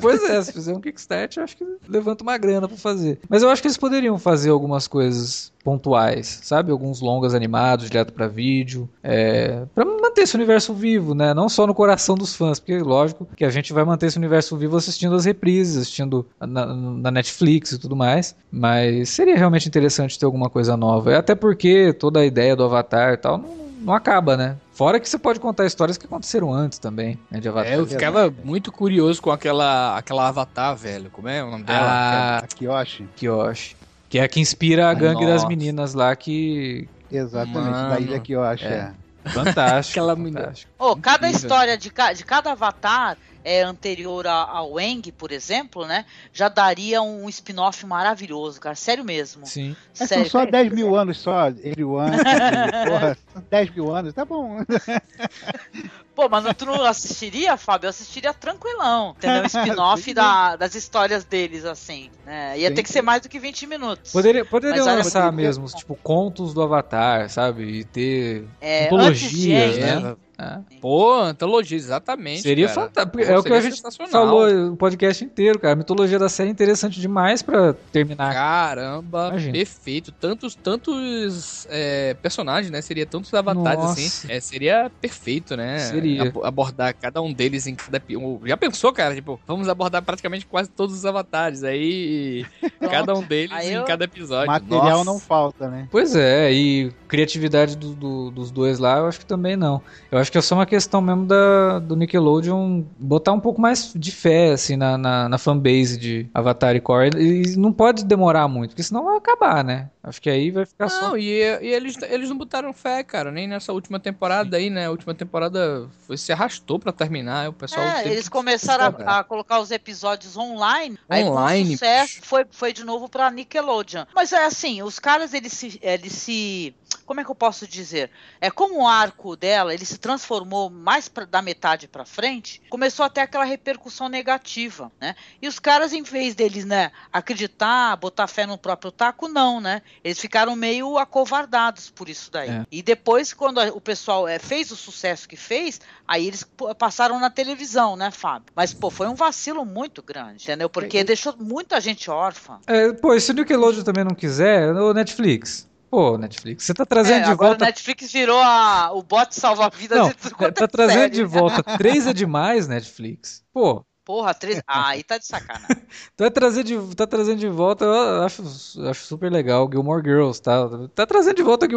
pois é, se fizer um Kickstart, eu acho que levanta uma grana pra fazer. Mas eu acho que eles poderiam fazer algumas coisas pontuais, sabe? Alguns longas animados direto para vídeo, é, para manter esse universo vivo, né? Não só no coração dos fãs, porque lógico que a gente vai manter esse universo vivo assistindo as reprises, assistindo na, na Netflix e tudo mais, mas seria realmente interessante ter alguma coisa nova. Até porque toda a ideia do Avatar e tal não, não acaba, né? Fora que você pode contar histórias que aconteceram antes também, né, de Avatar. É, eu ficava muito curioso com aquela, aquela Avatar, velho. Como é o nome dela? Ah, a Kyoshi. Kyoshi. Que é a que inspira a gangue Nossa. das meninas lá que. Exatamente, Mano. da ilha que eu acho. É. é. Fantástico. Aquela fantástico. Oh, cada história de, ca de cada avatar é, anterior ao Eng, por exemplo, né? Já daria um spin-off maravilhoso, cara. Sério mesmo. Sim. Sério. São só 10 mil anos só, Everyone. porra, 10 mil anos, tá bom. Pô, mas tu não assistiria, Fábio? Eu assistiria tranquilão. Entendeu? Um spin-off da, das histórias deles, assim. Né? Ia Sim. ter que ser mais do que 20 minutos. Poderia, poderia lançar mesmo, tipo, contos do Avatar, sabe? E ter é, antologias, né? É. Pô, antologia, exatamente. Seria fantástico. É o que a gente falou o podcast inteiro, cara. A mitologia da série é interessante demais para terminar. Caramba, Imagina. perfeito. Tantos, tantos é, personagens, né? Seria tantos avatares Nossa. assim. É, seria perfeito, né? Seria. Abordar cada um deles em cada. Já pensou, cara? Tipo, vamos abordar praticamente quase todos os avatares. Aí, cada um deles aí em eu... cada episódio. Material Nossa. não falta, né? Pois é, e criatividade do, do, dos dois lá, eu acho que também não. Eu acho que é só uma questão mesmo da, do Nickelodeon botar um pouco mais de fé, assim, na, na, na fanbase de Avatar e Core. E não pode demorar muito, porque senão vai acabar, né? Acho que aí vai ficar não, só. Não, e, e, eles, eles não botaram fé, cara, nem nessa última temporada aí, né? A última temporada foi, se arrastou para terminar. O pessoal. É, eles começaram a, a, colocar os episódios online. Online. Aí, sucesso, foi, foi de novo pra Nickelodeon. Mas é assim, os caras, eles se. Eles se como é que eu posso dizer? É como o arco dela, ele se transformou mais pra, da metade para frente, começou a ter aquela repercussão negativa, né? E os caras, em vez deles, né, acreditar, botar fé no próprio taco, não, né? Eles ficaram meio acovardados por isso daí. É. E depois, quando o pessoal é, fez o sucesso que fez, aí eles passaram na televisão, né, Fábio? Mas, pô, foi um vacilo muito grande, entendeu? Porque é, deixou muita gente órfã. É, pô, se o Nickelodeon também não quiser, o Netflix. Pô, Netflix, você tá trazendo é, de volta. O Netflix virou a... o bot salva-vidas Não, de tudo Tá trazendo série. de volta. Três é demais, Netflix. Pô. Porra, três. Ah, aí tá de sacanagem. tá, trazendo de, tá trazendo de volta, eu acho, acho super legal. Gilmore Girls, tá? Tá trazendo de volta.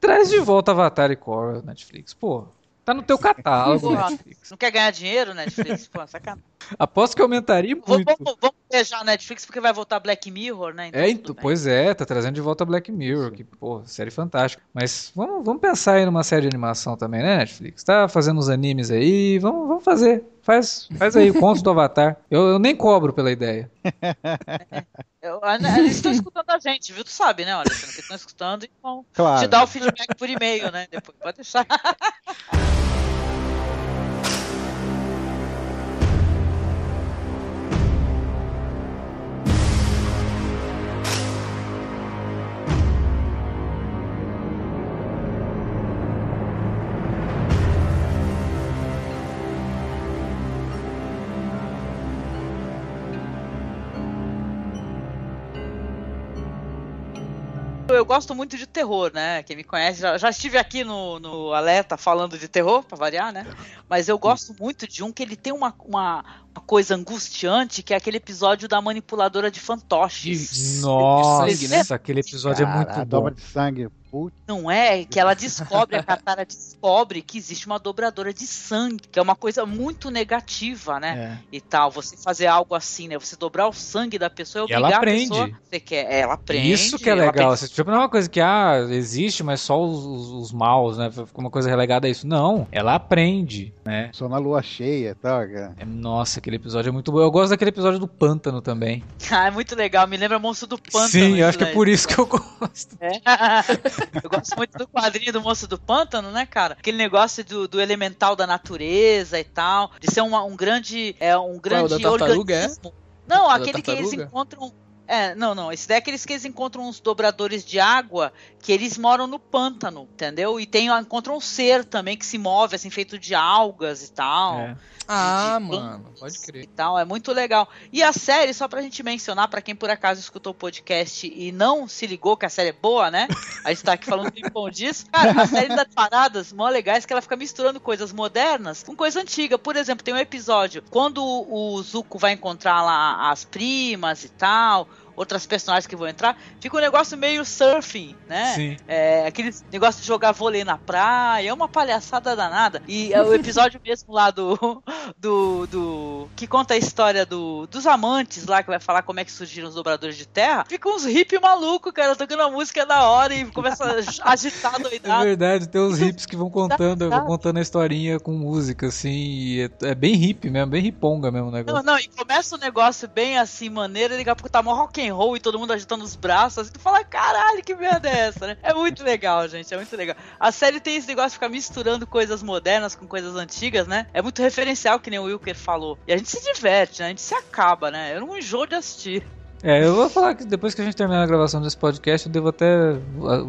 Traz de volta Avatar e Korra, Netflix. Pô, Tá no teu catálogo, Netflix. Não quer ganhar dinheiro, Netflix? Pô, sacanagem. Aposto que aumentaria muito. Vamos, vamos beijar a Netflix porque vai voltar Black Mirror, né? Então, é, então, pois é, tá trazendo de volta Black Mirror, que, pô, série fantástica. Mas vamos, vamos pensar aí numa série de animação também, né, Netflix? Tá fazendo uns animes aí, vamos, vamos fazer. Faz, faz aí o conto do Avatar. Eu, eu nem cobro pela ideia. Eu, eles estão escutando a gente, viu? Tu sabe, né? Olha, que estão escutando e vão claro. te dar o feedback por e-mail, né? Depois pode deixar. gosto muito de terror, né? Quem me conhece, já, já estive aqui no, no Alerta falando de terror, pra variar, né? Mas eu gosto muito de um que ele tem uma, uma, uma coisa angustiante, que é aquele episódio da manipuladora de fantoches. Nossa, de sangue, né? aquele episódio Cara, é muito bom. dobra de sangue. Não é? Que ela descobre, a Katara descobre que existe uma dobradora de sangue, que é uma coisa muito negativa, né? É. E tal. Você fazer algo assim, né? Você dobrar o sangue da pessoa e obrigar ela aprende. a pessoa. Você quer, ela aprende. Isso que é legal. Aprende... Tipo, não é uma coisa que, ah, existe, mas só os, os, os maus, né? Ficou uma coisa relegada a isso. Não. Ela aprende, né? Só na lua cheia, tá, cara? É, nossa, aquele episódio é muito bom. Eu gosto daquele episódio do pântano também. Ah, é muito legal. Me lembra Monstro do Pântano. Sim, eu acho que é por isso que eu gosto. É. eu gosto muito do quadrinho do Moço do Pântano, né, cara? Aquele negócio do, do elemental da natureza e tal, de ser uma, um grande, é, um grande Qual, é? organismo. É? Não, aquele que eles encontram é, não, não. Esse daí é aqueles que eles encontram uns dobradores de água que eles moram no pântano, entendeu? E tem, encontram um ser também que se move, assim, feito de algas e tal. É. Ah, de, mano, pode crer. E tal, é muito legal. E a série, só pra gente mencionar, para quem por acaso escutou o podcast e não se ligou que a série é boa, né? A gente tá aqui falando um bom disso. Cara, a série das paradas mó legais que ela fica misturando coisas modernas com coisa antiga. Por exemplo, tem um episódio quando o Zuko vai encontrar lá as primas e tal outras personagens que vão entrar, fica um negócio meio surfing, né? Sim. É, aquele negócio de jogar vôlei na praia, é uma palhaçada danada. E é o episódio mesmo lá do, do, do. que conta a história do, dos amantes lá, que vai falar como é que surgiram os dobradores de terra. Fica uns hippie maluco, cara, tocando a música da hora e começa a agitar doidado. É verdade, tem uns hips que vão contando, vão contando a historinha com música, assim. É, é, bem hippie mesmo, bem riponga mesmo o negócio. Não, não, e começa o um negócio bem assim, maneiro, e daqui a pouco tá mó rock and roll e todo mundo agitando os braços, assim, tu fala, caralho, que merda é essa, né? É muito legal, gente, é muito legal. A série tem esse negócio de ficar misturando coisas modernas com coisas antigas, né? É muito referencial, que nem o Wilker falou. E a gente se diverte, né? A gente se acaba, né? Eu não enjoo de assistir. É, eu vou falar que depois que a gente terminar a gravação desse podcast, eu devo até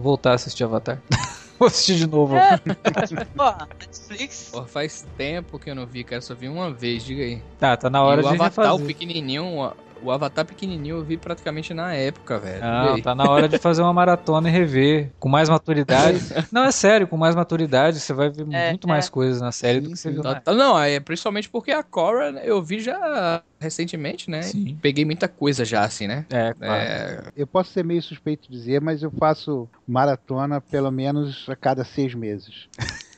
voltar a assistir Avatar. vou assistir de novo. É. Pô, Netflix. Pô, faz tempo que eu não vi, cara. Só vi uma vez, diga aí. Tá, tá na hora e de o Avatar, refazer. o pequenininho, o Avatar pequenininho eu vi praticamente na época, velho. Não, tá na hora de fazer uma maratona e rever. Com mais maturidade. não, é sério, com mais maturidade você vai ver é, muito é. mais coisas na série sim, do que você viu tá, na... Não, é principalmente porque a Cora né, eu vi já recentemente, né? Sim. Peguei muita coisa já, assim, né? É, claro. é, Eu posso ser meio suspeito de dizer, mas eu faço maratona pelo menos a cada seis meses.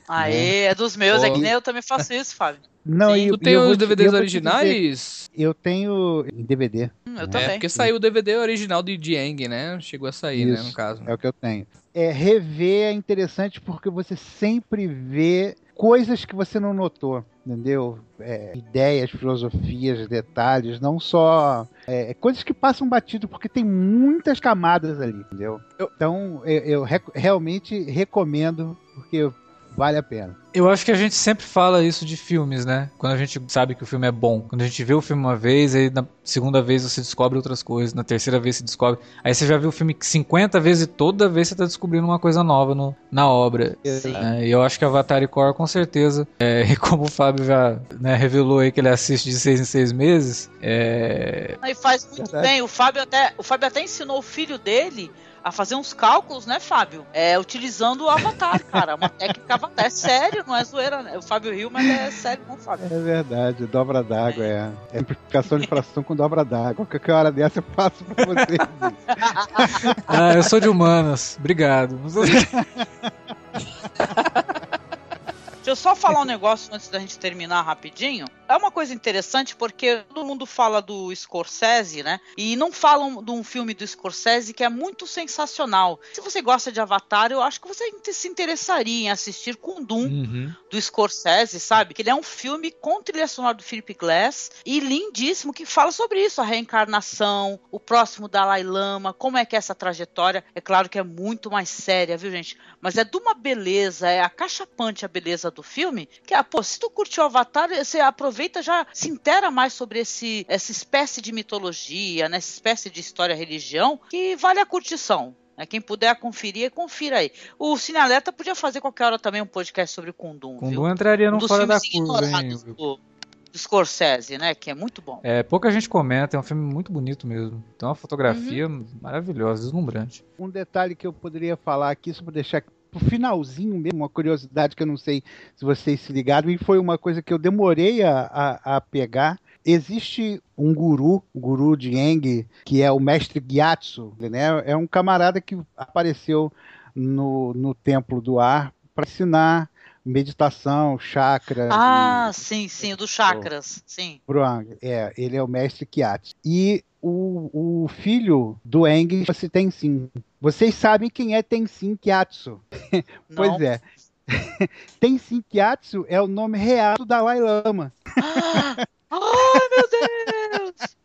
Aê, é dos meus, Pô. é que nem eu também faço isso, Fábio. Não, Sim, tu tem os DVDs originais? Dizer, eu tenho em DVD. Hum, eu também. É, porque saiu o DVD original de Jiang, né? Chegou a sair, Isso, né, no caso. É o que eu tenho. É, rever é interessante porque você sempre vê coisas que você não notou, entendeu? É, ideias, filosofias, detalhes, não só é, coisas que passam batido, porque tem muitas camadas ali, entendeu? Eu, então eu, eu rec realmente recomendo, porque vale a pena. Eu acho que a gente sempre fala isso de filmes, né? Quando a gente sabe que o filme é bom. Quando a gente vê o filme uma vez, aí na segunda vez você descobre outras coisas, na terceira vez você descobre. Aí você já viu o filme 50 vezes e toda vez você tá descobrindo uma coisa nova no, na obra. É, e eu acho que Avatar e Korra, com certeza, é, e como o Fábio já né, revelou aí que ele assiste de seis em seis meses. É... E faz muito Verdade. bem. O Fábio, até, o Fábio até ensinou o filho dele a fazer uns cálculos, né, Fábio? É, utilizando o Avatar, cara. Uma técnica Avatar. É sério, não é zoeira, né? O Fábio Rio, mas é sério, não, Fábio? É verdade, dobra d'água, é. É amplificação de fração com dobra d'água. Qualquer hora dessa eu passo pra você. ah, eu sou de humanas. Obrigado. Deixa eu só falar um negócio antes da gente terminar rapidinho. É uma coisa interessante porque todo mundo fala do Scorsese, né? E não falam de um filme do Scorsese que é muito sensacional. Se você gosta de Avatar, eu acho que você se interessaria em assistir Kundum uhum. do Scorsese, sabe? Que ele é um filme com trilha sonora do Philip Glass e lindíssimo que fala sobre isso, a reencarnação, o próximo Dalai Lama, como é que é essa trajetória. É claro que é muito mais séria, viu, gente? Mas é de uma beleza, é acachapante a beleza do filme, que, ah, pô, se tu curtiu Avatar, você aproveita já se intera mais sobre esse, essa espécie de mitologia, né, essa espécie de história religião, que vale a curtição. Né? Quem puder conferir, confira aí. O Cine Alerta podia fazer qualquer hora também um podcast sobre Kundum. Kundum viu? entraria no um Fora da Curva, hein? Do, do Scorsese, né? Que é muito bom. É, pouca gente comenta, é um filme muito bonito mesmo. Tem uma fotografia uhum. maravilhosa, deslumbrante. Um detalhe que eu poderia falar aqui, só para deixar pro finalzinho mesmo, uma curiosidade que eu não sei se vocês se ligaram, e foi uma coisa que eu demorei a, a, a pegar. Existe um guru, o guru de Eng, que é o mestre Gyatso, né? É um camarada que apareceu no, no Templo do Ar para ensinar meditação, chakra. Ah, e... sim, sim, dos chakras, sim. É, ele é o mestre Kyat. E o, o filho do Eng você tem sim. Vocês sabem quem é Tenzin Kyatsu? pois é. Tenzin Kyatsu é o nome real do Dalai Lama. Ah, oh, meu Deus!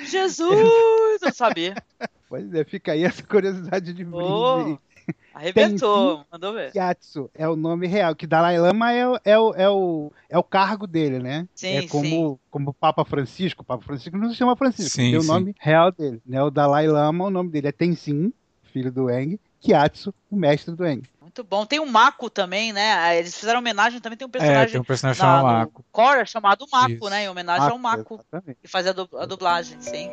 Jesus! Eu sabia. Pois é, fica aí essa curiosidade de brinde. Oh, arrebentou, Tenzin mandou ver. Kyatsu é o nome real, que Dalai Lama é, é, o, é, o, é o cargo dele, né? Sim, é como, sim. como Papa Francisco. O Papa Francisco não se chama Francisco, sim, tem o nome real dele. Né? O Dalai Lama, o nome dele é Tenzin filho do Eng, Kiatsu, o mestre do Eng. Muito bom. Tem o Mako também, né? Ah, eles fizeram homenagem também, tem um personagem. É, tem um personagem chamado Mako. Core chamado Mako, Isso. né? Em homenagem Mako, ao Mako. Exatamente. Que fazia a dublagem, sim.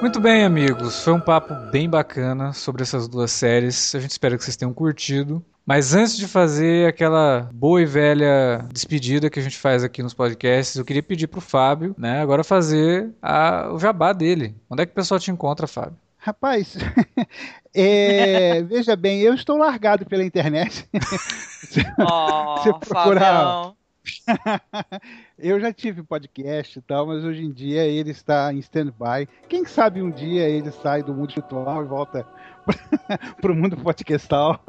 Muito bem, amigos. Foi um papo bem bacana sobre essas duas séries. A gente espera que vocês tenham curtido. Mas antes de fazer aquela boa e velha despedida que a gente faz aqui nos podcasts, eu queria pedir pro Fábio, né, agora fazer a, o jabá dele. Onde é que o pessoal te encontra, Fábio? Rapaz, é, veja bem, eu estou largado pela internet. Oh, Você procurar eu já tive podcast e tal, mas hoje em dia ele está em stand-by. Quem sabe um dia ele sai do mundo virtual e volta para o mundo podcastal.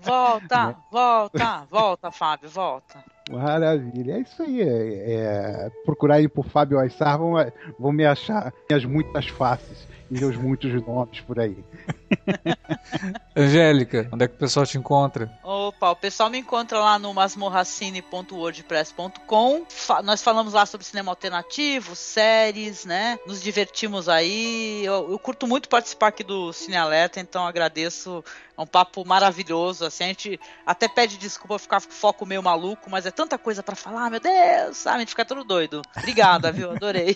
Volta, né? volta, volta, Fábio, volta. Maravilha, é isso aí. É, é, procurar aí por Fábio Aissar, vão, vão me achar minhas muitas faces e meus muitos nomes por aí. Angélica, onde é que o pessoal te encontra? Opa, o pessoal me encontra lá no masmorracine.wordpress.com. Fa nós falamos lá sobre cinema alternativo, séries, né? Nos divertimos aí. Eu, eu curto muito participar aqui do Cine Alerta, então agradeço é um papo maravilhoso, assim, a gente até pede desculpa ficar com foco meio maluco, mas é tanta coisa para falar, meu Deus, sabe? A gente fica todo doido. Obrigada, viu? Adorei.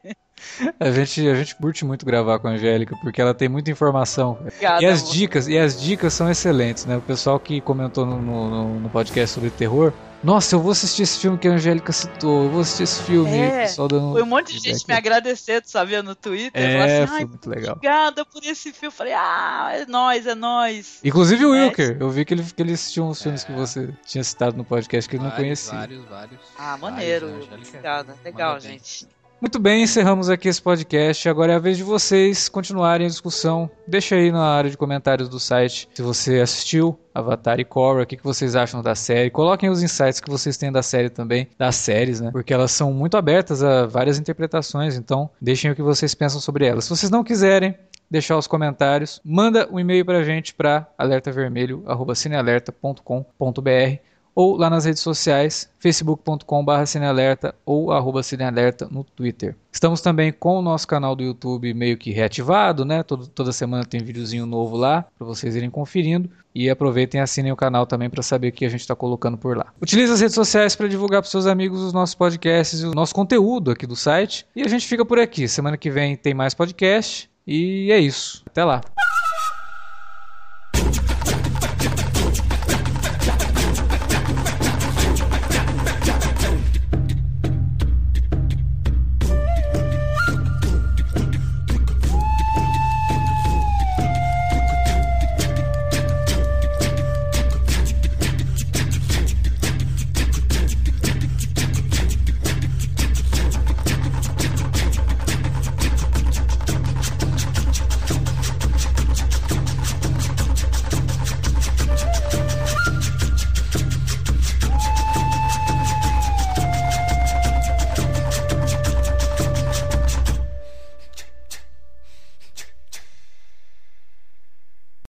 a gente, a gente curte muito gravar com a Angélica, porque ela tem muita informação. Obrigada, e as amor. dicas, e as dicas são excelentes, né? O pessoal que comentou no, no, no podcast sobre terror, nossa, eu vou assistir esse filme que a Angélica citou, eu vou assistir esse filme. É, dando... Foi um monte de gente me agradecendo, sabia, no Twitter. É, assim, foi muito legal. Obrigada por esse filme. Eu falei, ah, é nóis, é nóis. Inclusive o é. Wilker, eu vi que ele, que ele assistiu uns filmes é. que você tinha citado no podcast que ele vários, não conhecia. Vários, vários. Ah, maneiro. Vários, Obrigada, legal, gente. Muito bem, encerramos aqui esse podcast. Agora é a vez de vocês continuarem a discussão. Deixa aí na área de comentários do site se você assistiu Avatar e Korra, o que, vocês acham da série. Coloquem os insights que vocês têm da série também, das séries, né? Porque elas são muito abertas a várias interpretações, então deixem o que vocês pensam sobre elas. Se vocês não quiserem deixar os comentários, manda um e-mail pra gente para alertavermelho@cinealerta.com.br ou lá nas redes sociais, facebook.com.br cinealerta ou arroba cinealerta no Twitter. Estamos também com o nosso canal do YouTube meio que reativado, né? Todo, toda semana tem videozinho novo lá para vocês irem conferindo. E aproveitem e assinem o canal também para saber o que a gente está colocando por lá. Utilize as redes sociais para divulgar para seus amigos os nossos podcasts e o nosso conteúdo aqui do site. E a gente fica por aqui. Semana que vem tem mais podcast. E é isso. Até lá.